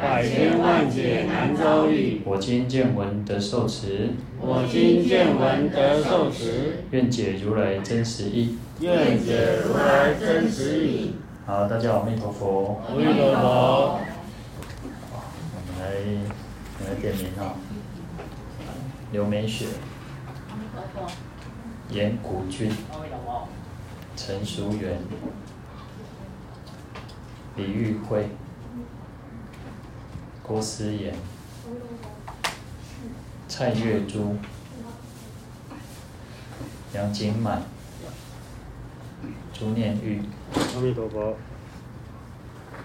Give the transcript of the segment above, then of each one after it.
百千万劫难遭遇，我今见闻得受持。我今见闻得受持。愿解如来真实义。愿解如来真实义。好，大家好，阿弥陀佛。阿弥陀佛。我们来，我们来点名哈。刘美雪。严古君。陈淑媛。李玉辉。郭思妍、蔡月珠、杨景满、朱念玉、阿弥陀佛、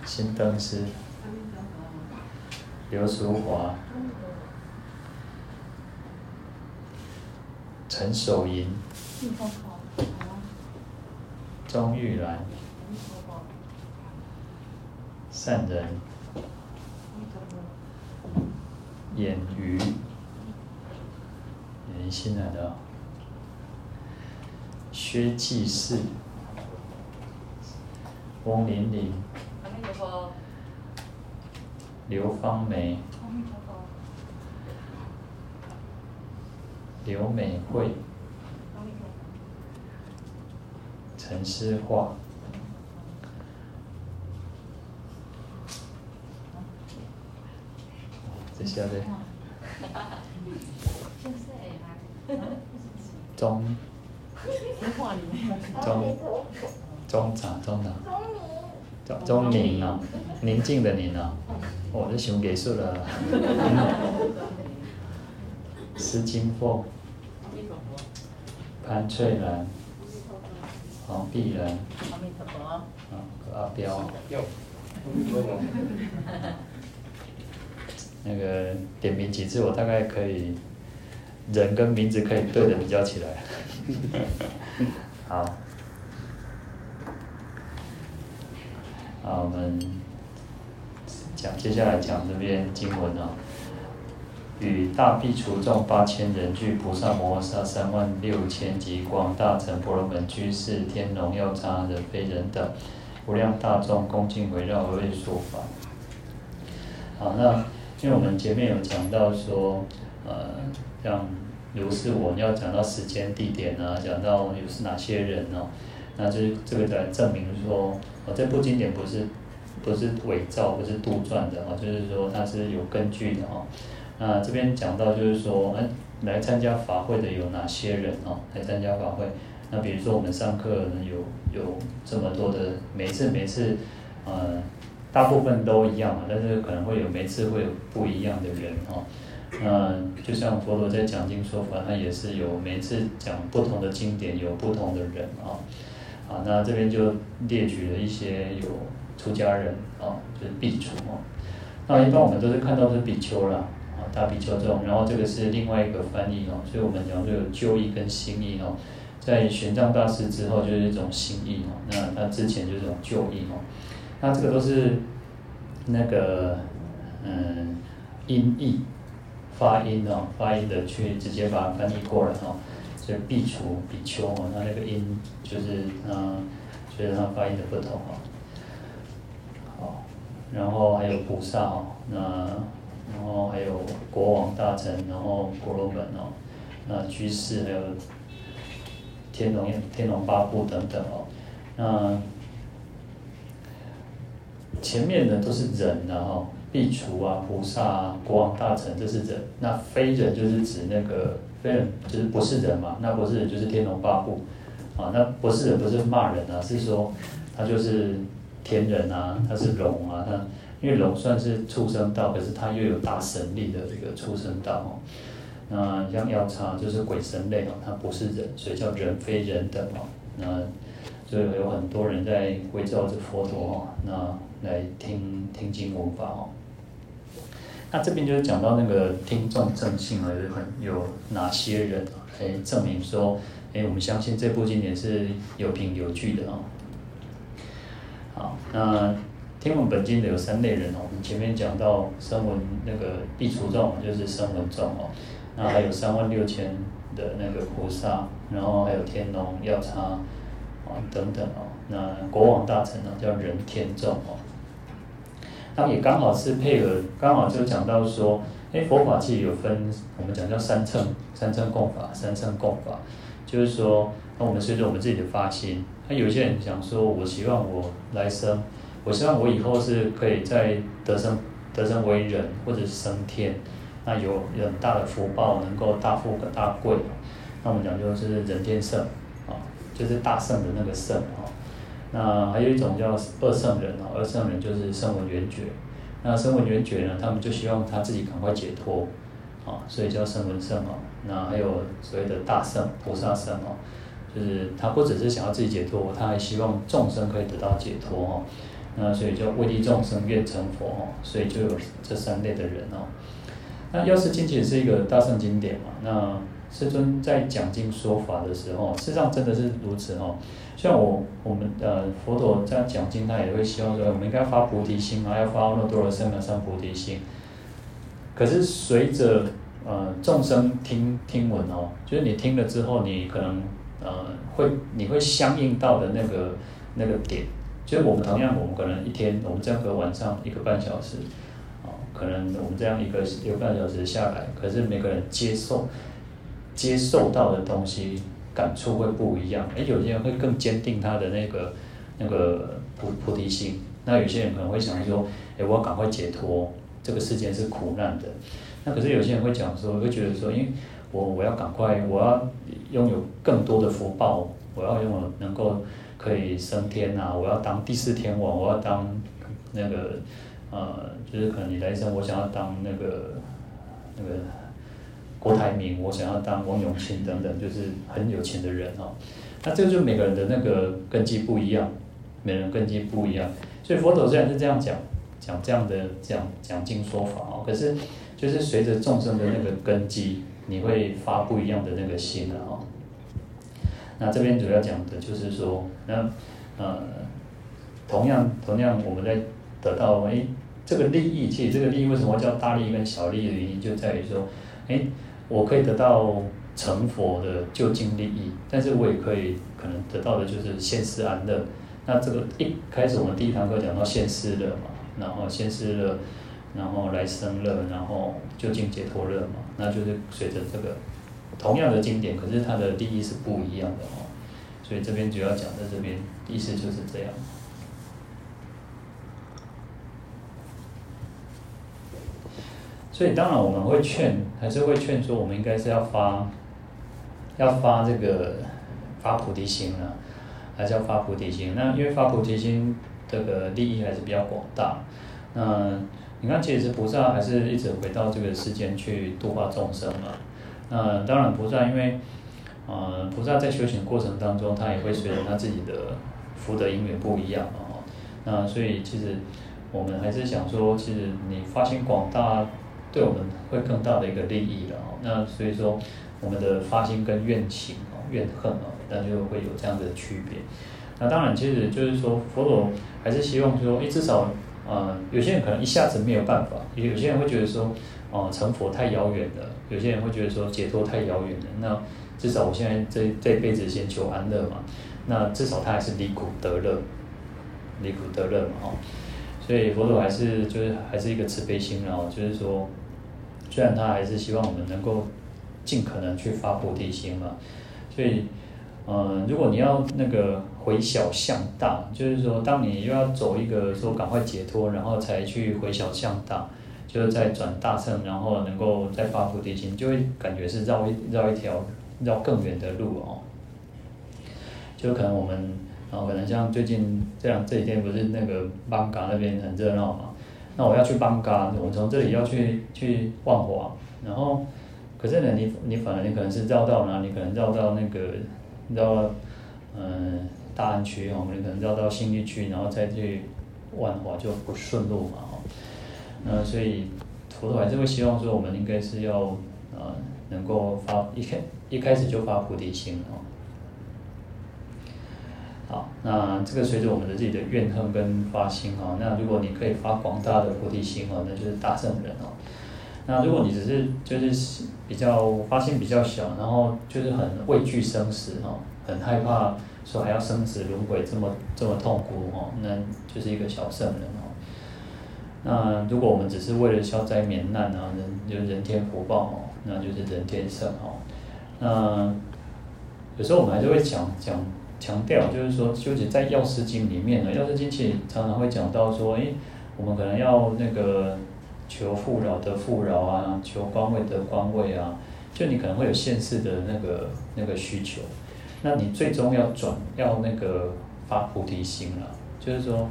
辛登师、刘淑华、陈守银、钟玉兰、善人。演鱼，演新来的，薛继世，翁玲玲，刘芳梅，刘美惠，陈诗樺。这些的，中，中，中。长，中长，中中宁啊，宁静的宁啊，哦，这想结束了。施金凤，潘翠兰，黄碧然，啊，阿彪。那个点名几次，我大概可以人跟名字可以对的比较起来。好，好，我们讲接下来讲这边经文啊，与大苾刍众八千人，具菩萨摩诃萨三万六千及广大乘婆罗门居士天龙药叉人非人等无量大众恭敬围绕而为说法。好，那。因为我们前面有讲到说，呃，像如是我要讲到时间地点啊，讲到有是哪些人哦，那就是这个来证明说，哦，这部经典不是不是伪造，不是杜撰的哦，就是说它是有根据的哦。那这边讲到就是说，哎，来参加法会的有哪些人哦？来参加法会，那比如说我们上课有有这么多的，每次每次，呃。大部分都一样嘛，但是可能会有每次会有不一样的人哈。那就像佛陀在讲经说法，他也是有每次讲不同的经典，有不同的人啊。啊，那这边就列举了一些有出家人啊，就是苾刍哦。那一般我们都是看到是比丘啦，啊，大比丘这种，然后这个是另外一个翻译哦。所以我们讲就有旧译跟新译哦。在玄奘大师之后就是一种新译哦，那他之前就是这种旧译哦。那这个都是那个嗯音译发音哦，发音的去直接把它翻译过来哦。所以苾刍比丘哦，那那个音就是嗯，就是它发音的不同哦。好，然后还有菩萨哦，那然后还有国王大臣，然后婆罗门哦，那居士还有天龙天龙八部等等哦，那。前面的都是人的哈，壁橱啊、菩萨啊、国王大臣，这是人。那非人就是指那个非人，就是不是人嘛？那不是人就是天龙八部，啊，那不是人不是骂人啊，是说他就是天人啊，他是龙啊，他因为龙算是畜生道，可是他又有大神力的这个畜生道哦。那像药叉就是鬼神类哦，他不是人，所以叫人非人等哦。那所以有很多人在围绕着佛陀哦，那。来听听经闻法哦。那这边就是讲到那个听众证信啊，有很有哪些人来证明说，哎，我们相信这部经典是有凭有据的哦。好，那听闻本经的有三类人哦，我们前面讲到声闻那个苾除众，就是声闻众哦，那还有三万六千的那个菩萨，然后还有天龙、药叉啊等等哦，那国王大臣呢叫人天众哦。那也刚好是配合，刚好就讲到说，哎，佛法其实有分，我们讲叫三乘，三乘共法，三乘共法，就是说，那我们随着我们自己的发心，那有些人讲说，我希望我来生，我希望我以后是可以在得生，得生为人，或者是升天，那有很大的福报，能够大富大贵，那我们讲就是人天圣，啊，就是大圣的那个圣啊。那还有一种叫二圣人哦，二圣人就是声闻缘觉。那声闻缘觉呢，他们就希望他自己赶快解脱，啊，所以叫声闻圣哦。那还有所谓的大圣菩萨圣哦，就是他不只是想要自己解脱，他还希望众生可以得到解脱哦。那所以叫为利众生愿成佛哦，所以就有这三类的人哦。那药师经其实是一个大乘经典嘛，那师尊在讲经说法的时候，事实上真的是如此哦。像我我们呃佛陀这样讲经，他也会希望说，我们应该发菩提心啊，要发阿耨多罗三藐三菩提心。可是随着呃众生听听闻哦，就是你听了之后，你可能呃会你会相应到的那个那个点，就是我们同样，我们可能一天我们这样个晚上一个半小时，哦，可能我们这样一个一个半小时下来，可是每个人接受接受到的东西。感触会不一样，诶，有些人会更坚定他的那个那个菩菩提心，那有些人可能会想说，诶，我要赶快解脱，这个世间是苦难的。那可是有些人会讲说，会觉得说，因为我我要赶快，我要拥有更多的福报，我要拥有能够可以升天啊，我要当第四天王，我要当那个呃，就是可能你来生，我想要当那个那个。郭台铭，我想要当王永庆等等，就是很有钱的人哦。那这个就每个人的那个根基不一样，每人根基不一样。所以佛陀虽然是这样讲，讲这样的讲讲经说法哦，可是就是随着众生的那个根基，你会发不一样的那个心啊。哦。那这边主要讲的就是说，那呃，同样同样我们在得到哎这个利益，其实这个利益为什么叫大利益跟小利益的原因，就在于说，哎。我可以得到成佛的究竟利益，但是我也可以可能得到的就是现世安乐。那这个一开始我们第一堂课讲到现世乐嘛，然后现世乐，然后来生乐，然后究竟解脱乐嘛，那就是随着这个同样的经典，可是它的利益是不一样的哦。所以这边主要讲在这边意思就是这样。所以当然我们会劝，还是会劝说，我们应该是要发，要发这个发菩提心啊，还是要发菩提心。那因为发菩提心这个利益还是比较广大。那你看，其实菩萨还是一直回到这个世间去度化众生嘛。那当然菩萨因为，呃，菩萨在修行过程当中，他也会随着他自己的福德因缘不一样啊。那所以其实我们还是想说，其实你发心广大。对我们会更大的一个利益了哦，那所以说我们的发心跟怨情哦、怨恨哦，那就会有这样的区别。那当然，其实就是说佛陀还是希望说，诶，至少呃，有些人可能一下子没有办法，有些人会觉得说，哦、成佛太遥远了；有些人会觉得说，解脱太遥远了。那至少我现在这这辈子先求安乐嘛，那至少他还是离苦得乐，离苦得乐嘛，哦。所以佛陀还是就是还是一个慈悲心，然后就是说，虽然他还是希望我们能够尽可能去发菩提心嘛。所以，嗯，如果你要那个回小向大，就是说，当你又要走一个说赶快解脱，然后才去回小向大，就是再转大乘，然后能够再发菩提心，就会感觉是绕一绕一条绕更远的路哦。就可能我们。然后可能像最近这样这几天不是那个邦嘎那边很热闹嘛？那我要去邦嘎，我从这里要去去万华，然后可是呢，你你反而你可能是绕到哪里？你可能绕到那个绕到嗯大安区哦，你可能绕到信义区，然后再去万华就不顺路嘛哦。那所以佛陀还是会希望说，我们应该是要呃能够发一开一开始就发菩提心哦。好，那这个随着我们的自己的怨恨跟发心哈，那如果你可以发广大的菩提心哦，那就是大圣人哦。那如果你只是就是比较发心比较小，然后就是很畏惧生死哦，很害怕说还要生死轮回这么这么痛苦哦，那就是一个小圣人哦。那如果我们只是为了消灾免难啊，人就人天福报哦，那就是人天圣哦。那有时候我们还是会讲讲强调，就是说，就是在药师经里面呢，药师经其实常常会讲到说，诶，我们可能要那个。求富饶得富饶啊，求官位得官位啊，就你可能会有现世的那个那个需求，那你最终要转要那个发菩提心了，就是说，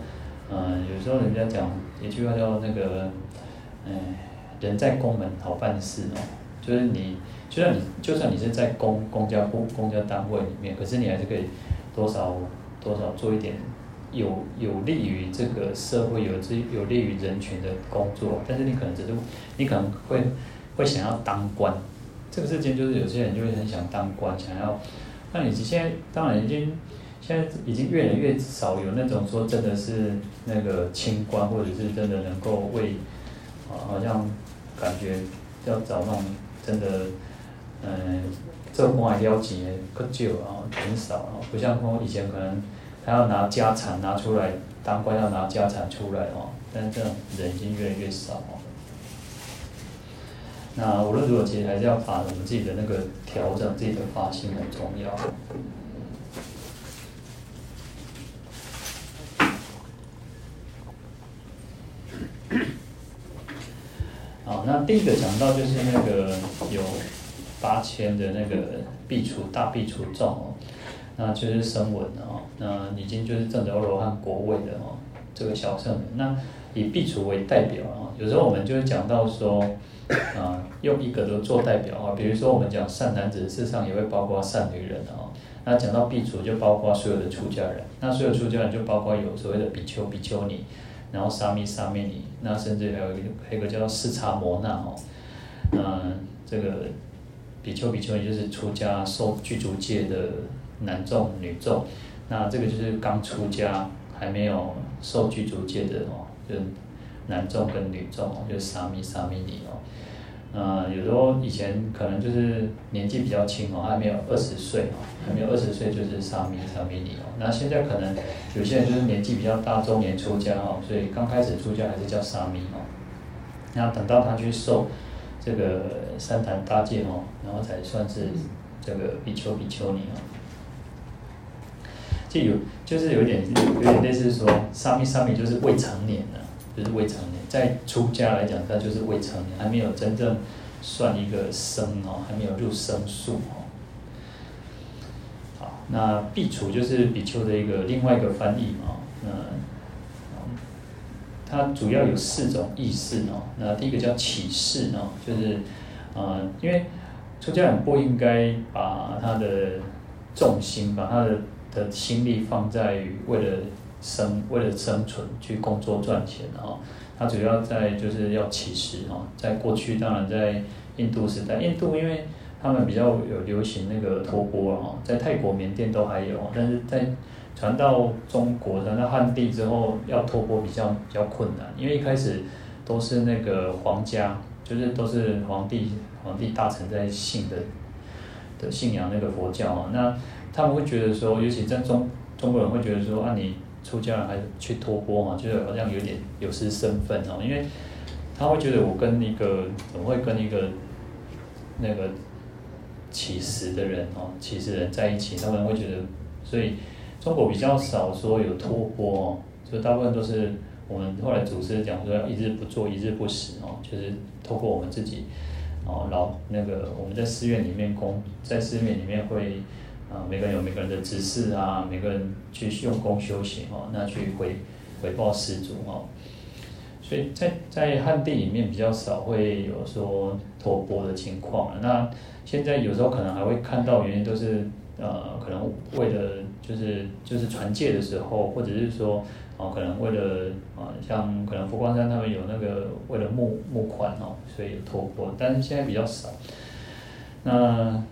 嗯，有时候人家讲一句话叫那个，哎，人在宫门好办事哦，就是你就算你就算你是在公公家公公家单位里面，可是你还是可以多少多少做一点。有有利于这个社会，有之有利于人群的工作，但是你可能只是，你可能会会想要当官，这个事情就是有些人就会很想当官，想要，那你现在当然已经现在已经越来越少有那种说真的是那个清官，或者是真的能够为啊，好像感觉要找那种真的，嗯，这官还了钱的可少啊，很少啊，不像说以前可能。还要拿家产拿出来当官，要拿家产出来哦，但这种人已经越来越少哦。那无论如何，其实还是要把我们自己的那个调整自己的发心很重要。好，那第一个讲到就是那个有八千的那个壁橱大壁橱众哦。那就是声闻哦，那已经就是证得罗汉果位的哦，这个小圣人。那以壁橱为代表啊，有时候我们就会讲到说，啊，用一个都做代表啊，比如说我们讲善男子，事实上也会包括善女人啊。那讲到壁橱，就包括所有的出家人。那所有出家人就包括有所谓的比丘、比丘尼，然后沙弥、沙弥尼，那甚至还有一个还有一个叫四叉摩那哦。嗯这个比丘、比丘尼就是出家受具足戒的。男众、女众，那这个就是刚出家还没有受具足戒的哦，就男众跟女众哦，就是沙弥、沙弥尼哦。呃，有时候以前可能就是年纪比较轻哦，还没有二十岁哦，还没有二十岁就是沙弥、沙弥尼哦。那现在可能有些人就是年纪比较大，中年出家哦，所以刚开始出家还是叫沙弥哦。那等到他去受这个三坛搭建哦，然后才算是这个比丘、比丘尼哦。就有，就是有点，有点类似说，沙弥沙弥就是未成年的，就是未成年，在出家来讲，他就是未成年，还没有真正算一个生哦，还没有入生数哦。好，那壁橱就是比丘的一个另外一个翻译嘛，嗯，它主要有四种意思哦。那第一个叫启示哦，就是，呃，因为出家人不应该把他的重心，把他的的心力放在为了生为了生存去工作赚钱哦，他主要在就是要启示哦，在过去当然在印度时代，印度因为他们比较有流行那个托钵哦，在泰国缅甸都还有，但是在传到中国传到汉地之后，要托钵比较比较困难，因为一开始都是那个皇家，就是都是皇帝皇帝大臣在信的的信仰那个佛教啊，那。他们会觉得说，尤其在中中国人会觉得说，啊，你出家人还去托钵嘛，就是好像有点有失身份哦，因为他会觉得我跟一个怎么会跟一个那个乞食的人哦，乞食人在一起，他们会觉得，所以中国比较少说有托钵哦，就大部分都是我们后来祖师讲说，要一日不做一日不食哦，就是透过我们自己哦，然后那个我们在寺院里面工，在寺院里面会。啊，每个人有每个人的职事啊，每个人去用功修行哦，那去回回报施主哦。所以在在汉地里面比较少会有说托钵的情况。那现在有时候可能还会看到，原因都是呃，可能为了就是就是传戒的时候，或者是说哦，可能为了啊，像可能佛光山他们有那个为了募募款哦，所以有托钵，但是现在比较少。那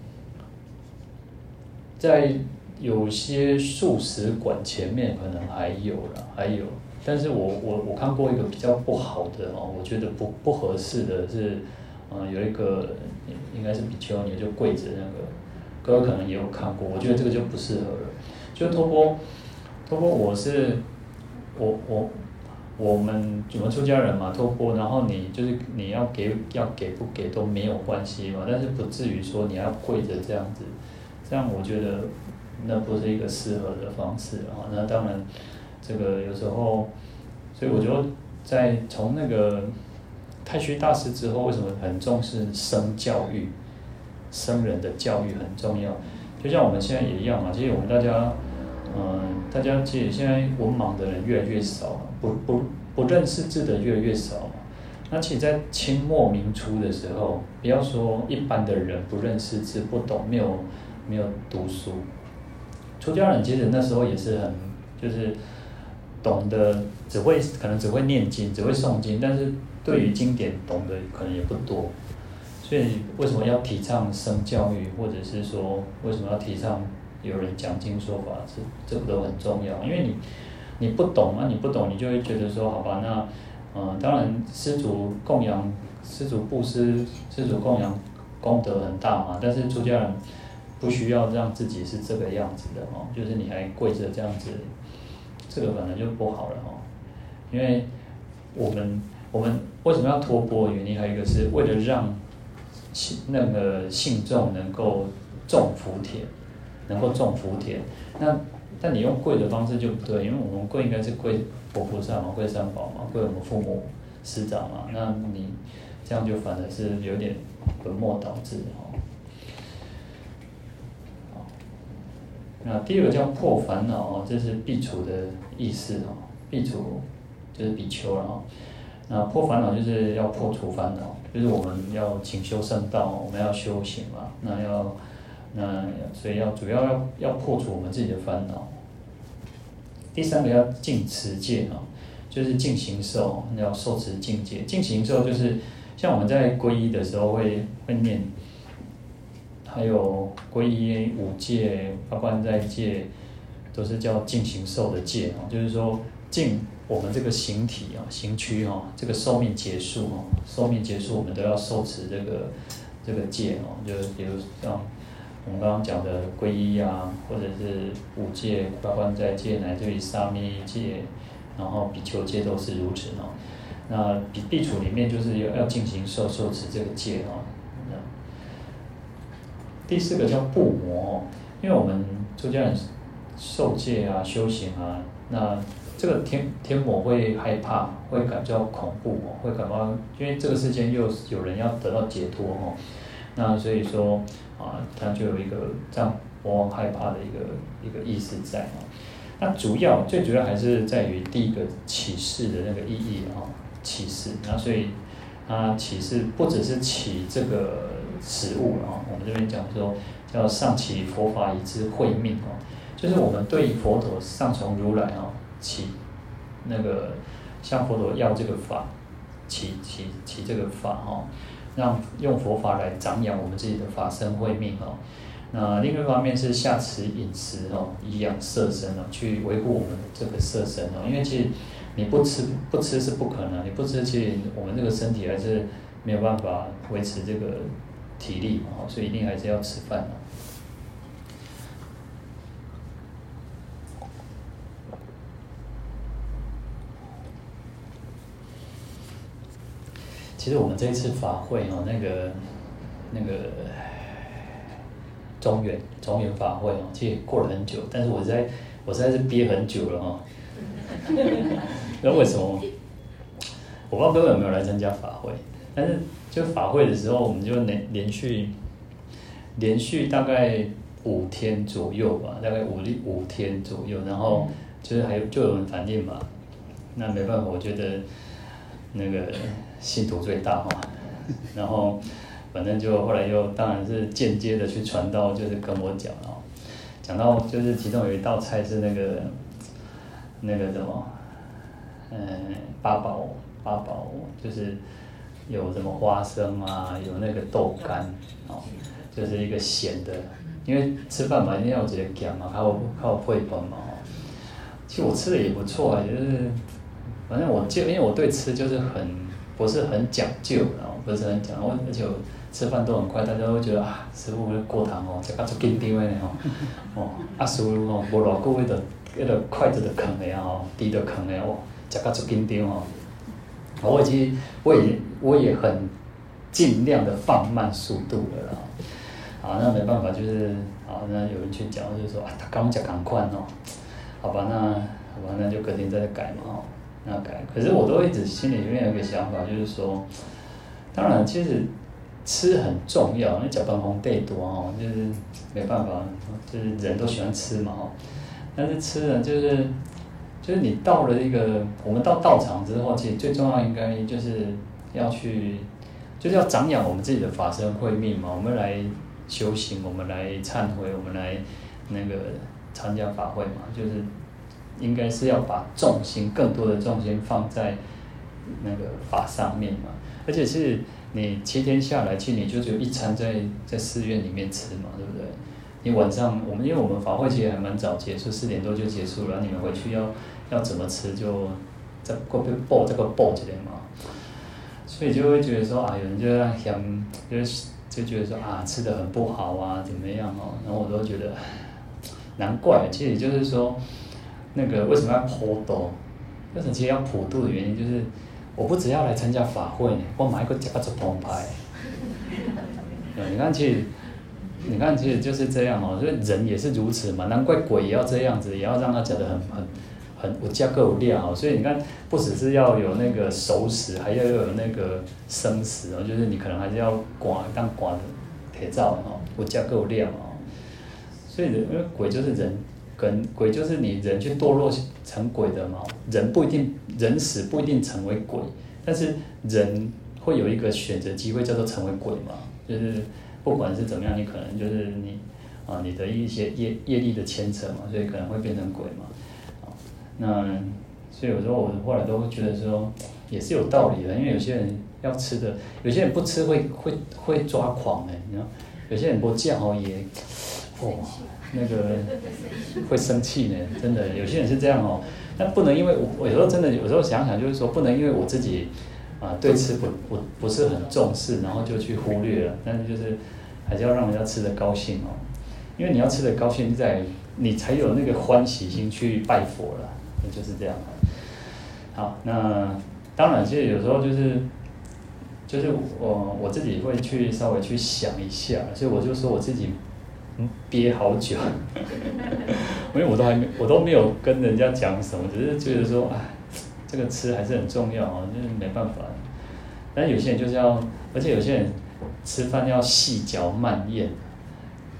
在有些素食馆前面可能还有了，还有，但是我我我看过一个比较不好的哦，我觉得不不合适的是，嗯，有一个应该是比丘尼就跪着那个，哥哥可能也有看过，我觉得这个就不适合了。就托钵，托钵我是我我我们我们出家人嘛，托钵，然后你就是你要给要给不给都没有关系嘛，但是不至于说你要跪着这样子，这样我觉得。那不是一个适合的方式啊！那当然，这个有时候，所以我觉得在从那个太虚大师之后，为什么很重视僧教育？僧人的教育很重要。就像我们现在也一样嘛，其实我们大家，嗯，大家其实现在文盲的人越来越少，不不不认识字的越来越少。那其实，在清末明初的时候，不要说一般的人不认识字、不懂、没有没有读书。出家人其实那时候也是很，就是懂得只会可能只会念经，只会诵经，但是对于经典懂得可能也不多。所以为什么要提倡生教育，或者是说为什么要提倡有人讲经说法，这这个都很重要。因为你你不懂啊，你不懂，你就会觉得说好吧，那嗯、呃，当然施主供养，施主布施，施主供养功德很大嘛，但是出家人。不需要让自己是这个样子的哦，就是你还跪着这样子，这个本来就不好了哦。因为我们我们为什么要托钵？原因还有一个是为了让信那个信众能够种福田，能够种福田。那但你用跪的方式就不对，因为我们跪应该是跪佛菩萨嘛，跪三宝嘛，跪我们父母师长嘛。那你这样就反而是有点本末倒置哦。那第二个叫破烦恼哦，这是避除的意思哦，避除就是比丘了哦。那破烦恼就是要破除烦恼，就是我们要勤修圣道，我们要修行嘛。那要那所以要主要要要破除我们自己的烦恼。第三个要净持戒哦，就是净行受，要受持净戒。净行受就是像我们在皈依的时候会会念。还有皈依五戒、八关斋戒，都是叫净行受的戒哦。就是说，净我们这个形体啊、形躯哈，这个寿命结束哦，寿命结束，我们都要受持这个这个戒哦。就比如像我们刚刚讲的皈依啊，或者是五戒、八关斋戒，乃至于沙弥戒，然后比丘戒都是如此哦。那比地处里面就是要要进行受受持这个戒哦。第四个叫怖魔，因为我们出家人受戒啊、修行啊，那这个天天魔会害怕，会感觉到恐怖哦，会感到，因为这个世间又有人要得到解脱哦，那所以说啊，他就有一个这样魔王害怕的一个一个意思在哦。那主要最主要还是在于第一个启示的那个意义啊，启示，那所以他启示不只是起这个。实物啊，我们这边讲说叫上起佛法以知慧命哦，就是我们对佛陀上从如来啊起那个向佛陀要这个法，起起起这个法哈，让用佛法来长养我们自己的法身慧命哦。那另外一方面是下持饮食哦，以养色身哦，去维护我们这个色身哦。因为其实你不吃不吃是不可能，你不吃其实我们这个身体还是没有办法维持这个。体力嘛，所以一定还是要吃饭的。其实我们这一次法会哦，那个那个中原中原法会哦，其实过了很久，但是我在我实在是憋很久了哦。那为什么？我不知道各位有没有来参加法会，但是。就法会的时候，我们就连连续连续大概五天左右吧，大概五五天左右，然后就是还有就有人反映嘛，那没办法，我觉得那个信徒最大哈，然后反正就后来又当然是间接的去传道，就是跟我讲哦，讲到就是其中有一道菜是那个那个什么嗯，八宝八宝就是有什么花生啊，有那个豆干哦，就是一个咸的，因为吃饭嘛一定要直接讲嘛，还有还有配饭嘛。其实我吃的也不错啊，就是反正我就因为我对吃就是很不是很讲究，然后不是很讲，我而且吃饭都很快，大家都会觉得啊，师傅过堂哦，这个做紧张的哦，哦，啊食物哦，无偌久迄个迄个筷子就空的啊吼，箸就囥的哦。讲到做紧张哦，我已经我也我也很尽量的放慢速度了啦。啊，那没办法，就是啊，那有人去讲，就是说啊，他刚讲赶快哦，好吧，那好吧，那就隔天再改嘛哦，那改。可是我都一直心里面有一个想法，就是说，当然其实吃很重要，那脚崩红带多哦，就是没办法，就是人都喜欢吃嘛哦，但是吃呢就是。就是你到了一个，我们到道场之后，其实最重要应该就是要去，就是要长养我们自己的法身慧命嘛。我们来修行，我们来忏悔，我们来那个参加法会嘛。就是应该是要把重心，更多的重心放在那个法上面嘛。而且是你七天下来，其实你就只有一餐在在寺院里面吃嘛，对不对？你晚上我们因为我们法会其实还蛮早结束，四点多就结束了，你们回去要。要怎么吃就再过去补这个补一点嘛，所以就会觉得说啊，有人就在想，就是就觉得说啊，吃的很不好啊，怎么样哦？然后我都觉得难怪，其实就是说那个为什么要普渡？为什么其实要普渡的原因就是，我不只要来参加法会，我买一个夹子澎湃。你看，其实你看，其实就是这样哦，所以人也是如此嘛，难怪鬼也要这样子，也要让他讲得很很。很我加够有料，所以你看，不只是要有那个熟食，还要有那个生死哦，就是你可能还是要刮当刮的铁灶哦，我加够料哦。所以人因为鬼就是人，跟鬼就是你人去堕落成鬼的嘛。人不一定人死不一定成为鬼，但是人会有一个选择机会叫做成为鬼嘛。就是不管是怎么样，你可能就是你啊，你的一些业业力的牵扯嘛，所以可能会变成鬼嘛。啊那所以有时候我后来都会觉得说，也是有道理的，因为有些人要吃的，有些人不吃会会会抓狂哎，你知道，有些人不这样哦也，哦那个会生气呢，真的，有些人是这样哦，但不能因为我我有时候真的有时候想想就是说，不能因为我自己啊对吃不不不是很重视，然后就去忽略了，但是就是还是要让人家吃的高兴哦，因为你要吃的高兴在你才有那个欢喜心去拜佛了。就是这样。好，那当然，其实有时候就是，就是我我自己会去稍微去想一下，所以我就说我自己憋好久，因为我都还没我都没有跟人家讲什么，只是觉得说，哎，这个吃还是很重要啊，就是没办法。但有些人就是要，而且有些人吃饭要细嚼慢咽，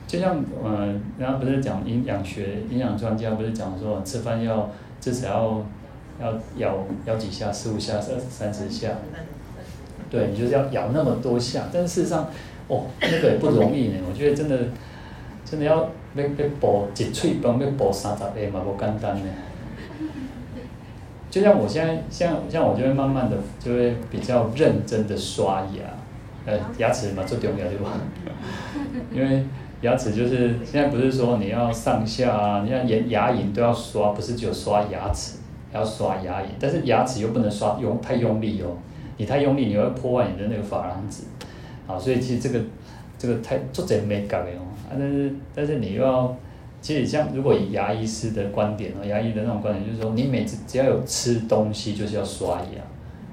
就像嗯，人家不是讲营养学营养专家不是讲说吃饭要。至少要要咬咬几下，十五下、三三十下，对，你就是要咬那么多下。但事实上，哦，那个也不容易呢。我觉得真的真的要要要补一喙饭，要补三十个嘛，不简单呢。就像我现在，像像我就会慢慢的，就会比较认真的刷牙，呃，牙齿嘛最重要对吧？因为。牙齿就是现在不是说你要上下啊，你看牙牙龈都要刷，不是只有刷牙齿，要刷牙龈，但是牙齿又不能刷用太用力哦，你太用力你会破坏你的那个珐琅质，啊，所以其实这个这个太做贼没搞的哦，啊，但是但是你又要，其实像如果以牙医师的观点哦，牙医的那种观点就是说，你每次只要有吃东西就是要刷牙，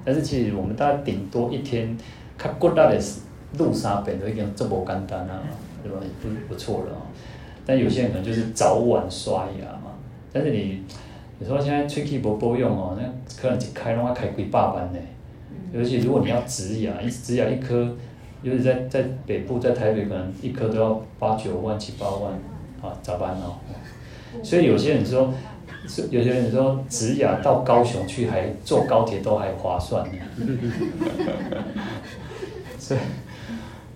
但是其实我们大概顶多一天，较骨力的路三遍都已经这么简单啊。对吧？也不不错了哦。但有些人可能就是早晚刷牙嘛。但是你有时候现在吹气不够用哦，那可能一开的话开几百万呢。尤其如果你要植牙，一植牙一颗，尤其在在北部，在台北可能一颗都要八九万、七八万啊，咋办呢？所以有些人说，有些人说植牙到高雄去还坐高铁都还划算呢。所以，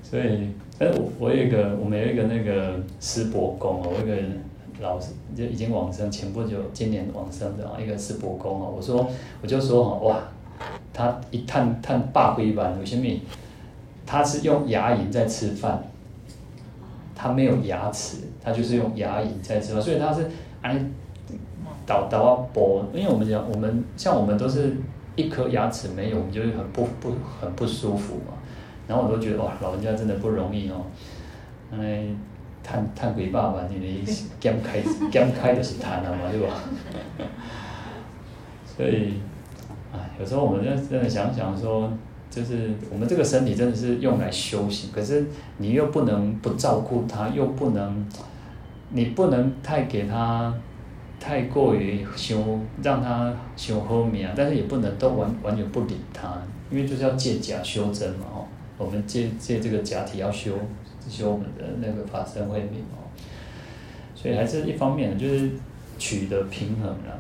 所以。哎，我我有一个，我们有一个那个师伯公哦，我有一个老师就已经往生，前不久今年往生的啊，一个师伯公哦。我说我就说哈哇，他一叹叹霸灰板，为什么？他是用牙龈在吃饭，他没有牙齿，他就是用牙龈在吃饭，所以他是哎倒倒啊剥，因为我们讲我们像我们都是一颗牙齿没有，我们就会很不不很不舒服嘛。然后我都觉得哇，老人家真的不容易哦，哎。叹叹鬼爸爸，你的减 开减开就是叹了嘛，对吧？所以，哎，有时候我们就真的想想说，就是我们这个身体真的是用来修行，可是你又不能不照顾它，又不能，你不能太给它太过于修，让它修后面啊，但是也不能都完完全不理它，因为就是要借假修真嘛，哦，我们借借这个假体要修。修我们的那个法身慧命哦，所以还是一方面就是取得平衡啦，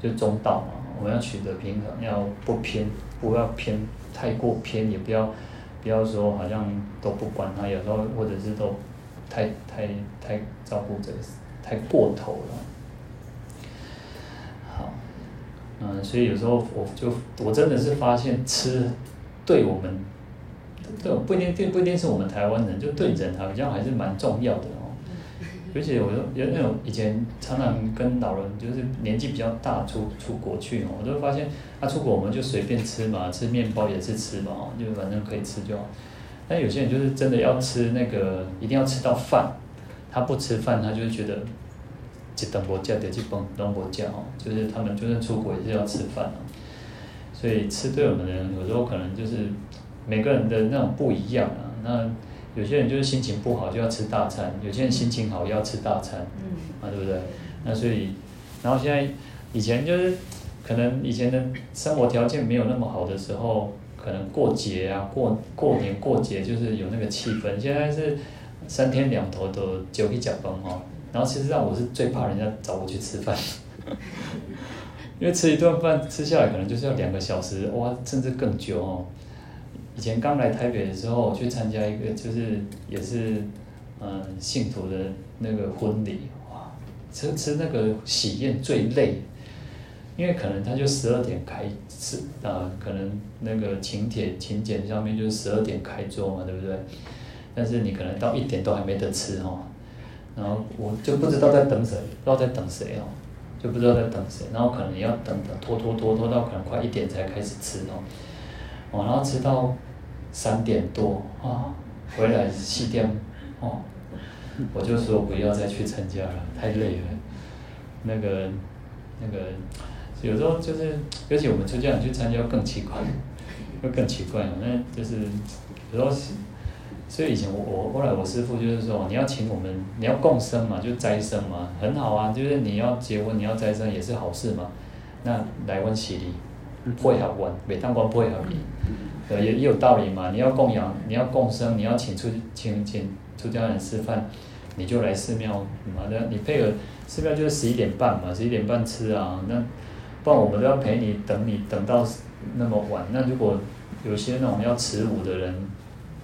就中道嘛。我们要取得平衡，要不偏，不要偏太过偏，也不要不要说好像都不管他，有时候或者是都太太太照顾这个，太过头了。好，嗯，所以有时候我就我真的是发现吃对我们。对，不一定，不一定是我们台湾人，就对人好像还是蛮重要的哦。而且我说有那种以前常常跟老人，就是年纪比较大出出国去哦，我都发现他出国我们就随便吃嘛，吃面包也是吃嘛，就反正可以吃就好。但有些人就是真的要吃那个，一定要吃到饭，他不吃饭，他就觉得一顿无食，第二顿拢无食哦，就是他们就算出国也是要吃饭哦。所以吃对我们的人，有时候可能就是。每个人的那种不一样啊，那有些人就是心情不好就要吃大餐，有些人心情好要吃大餐，嗯啊，对不对？那所以，然后现在以前就是可能以前的生活条件没有那么好的时候，可能过节啊，过过年过节就是有那个气氛。现在是三天两头都酒去脚崩哈，然后其实上我是最怕人家找我去吃饭，因为吃一顿饭吃下来可能就是要两个小时哇，甚至更久哦。以前刚来台北的时候，我去参加一个，就是也是，嗯，信徒的那个婚礼，哇，吃吃那个喜宴最累，因为可能他就十二点开始，啊，可能那个请帖请柬上面就是十二点开桌嘛，对不对？但是你可能到一点都还没得吃哦，然后我就不知道在等谁，不知道在等谁哦，就不知道在等谁，然后可能要等等拖拖拖拖到可能快一点才开始吃哦。哦，然后吃到三点多啊，回来七点哦，我就说不要再去参加了，太累了。那个那个，有时候就是，尤其我们出家人去参加更奇怪，会更奇怪。那就是有时候，所以以前我我后来我师父就是说，你要请我们，你要共生嘛，就斋生嘛，很好啊，就是你要结婚，你要斋生也是好事嘛。那来温喜礼。配合完，每当光配合你，呃，也也有道理嘛。你要供养，你要共生，你要请出请请出家人吃饭，你就来寺庙嘛。那你配合寺庙就是十一点半嘛，十一点半吃啊。那不然我们都要陪你等你等到那么晚。那如果有些那种要迟午的人，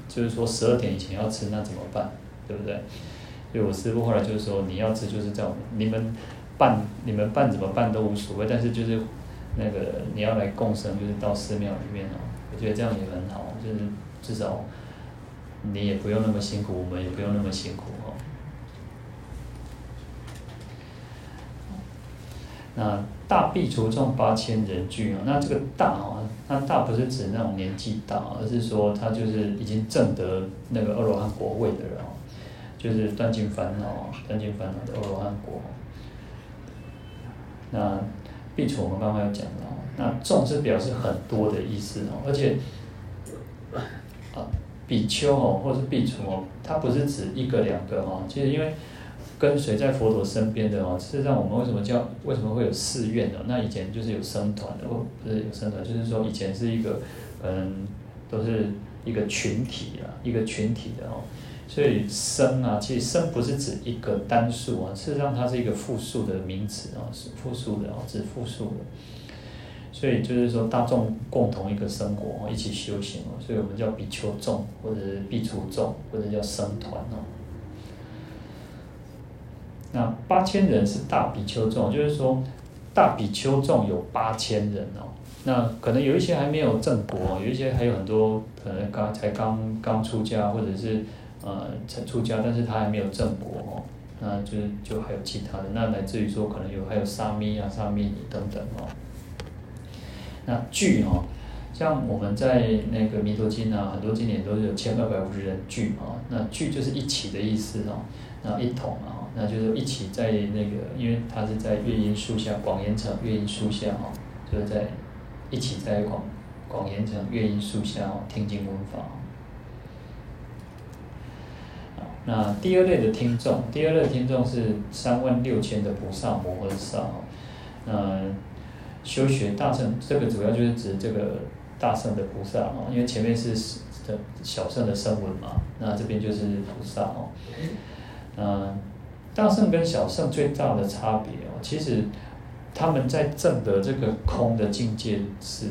就是说十二点以前要吃，那怎么办？对不对？所以我师傅后来就是说，你要吃就是这样，你们办你们办怎么办都无所谓，但是就是。那个你要来共生，就是到寺庙里面哦，我觉得这样也很好，就是至少你也不用那么辛苦，我们也不用那么辛苦哦。那大毕除众八千人俱啊，那这个大啊，那大不是指那种年纪大，而是说他就是已经证得那个阿罗汉果位的人哦，就是断尽烦恼、断尽烦恼的阿罗汉果。那毕除我们刚刚有讲到，那众是表示很多的意思哦，而且啊，比丘哦，或是毕除哦，它不是指一个两个哦，其实因为跟随在佛陀身边的哦，事实上我们为什么叫为什么会有寺院呢？那以前就是有僧团的，不不是有僧团，就是说以前是一个嗯，都是一个群体啊，一个群体的哦。所以僧啊，其实僧不是指一个单数啊，事实上它是一个复数的名词啊，是复数的啊，指复数的。所以就是说大众共同一个生活，一起修行哦，所以我们叫比丘众，或者是毕除众，或者叫僧团哦。那八千人是大比丘众，就是说大比丘众有八千人哦。那可能有一些还没有正果，有一些还有很多可能刚才刚刚出家，或者是呃才出家，但是他还没有正果哦。那就是就还有其他的，那乃至于说可能有还有沙弥啊、沙弥尼等等哦。那聚哦，像我们在那个弥陀经啊，很多经典都是有千二百五十人聚啊。那聚就是一起的意思哦，那一同啊，那就是一起在那个，因为他是在月音树下，广严城月音树下哦，就是在一起在广广严城月音树下哦，听经闻法。那第二类的听众，第二类听众是三万六千的菩萨摩诃萨哦。那修学大乘，这个主要就是指这个大圣的菩萨哦，因为前面是的小圣的声闻嘛，那这边就是菩萨哦。嗯，大圣跟小圣最大的差别哦，其实他们在证得这个空的境界是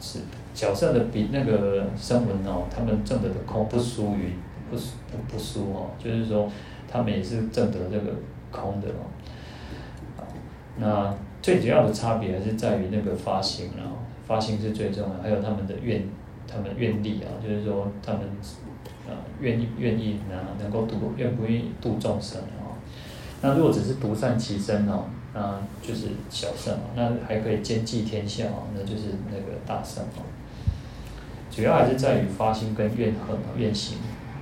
是小圣的比那个声闻哦，他们证得的空不输于。不不不输哦，就是说，他们也是证得这个空的哦。那最主要的差别还是在于那个发心了，发心是最重要的，还有他们的愿，他们愿力啊，就是说他们愿意愿意能能够度，愿不愿意度众生啊。那如果只是独善其身哦，那就是小乘哦，那还可以兼济天下哦，那就是那个大乘哦。主要还是在于发心跟怨恨啊、怨行。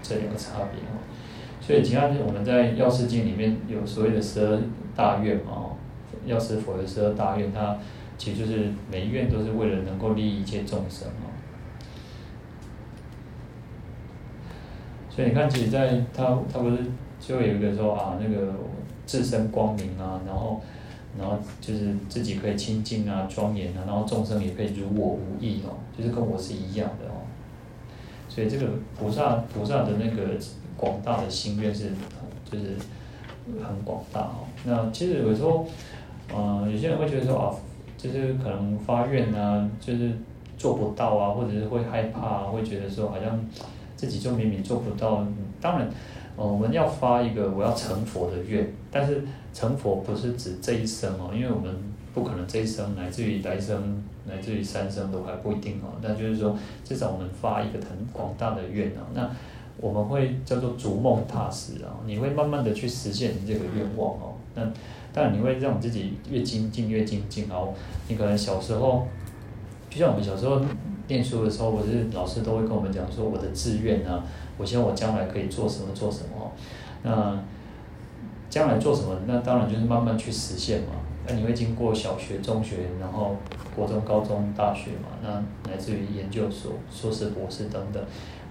这两个差别哦，所以其他我们在药师经里面有所谓的十二大愿嘛哦，药师佛的十二大愿，它其实就是每一愿都是为了能够利益一切众生哦。所以你看，其实在他他不是就有一个说啊，那个自身光明啊，然后然后就是自己可以清净啊、庄严啊，然后众生也可以如我无异哦，就是跟我是一样的哦。所以这个菩萨菩萨的那个广大的心愿是，就是很广大哦。那其实有时候，嗯，有些人会觉得说啊，就是可能发愿啊，就是做不到啊，或者是会害怕，会觉得说好像自己就明明做不到。当然，我们要发一个我要成佛的愿，但是成佛不是指这一生哦，因为我们不可能这一生，乃至于来生。乃至于三生都还不一定哦，那就是说，至少我们发一个很广大的愿啊，那我们会叫做逐梦踏实啊，你会慢慢的去实现你这个愿望哦。那当然你会让自己越精进越精进哦。你可能小时候，就像我们小时候念书的时候，我是老师都会跟我们讲说，我的志愿啊，我希望我将来可以做什么做什么。那将来做什么？那当然就是慢慢去实现嘛。那你会经过小学、中学，然后国中、高中、大学嘛？那乃至于研究所、硕士、博士等等。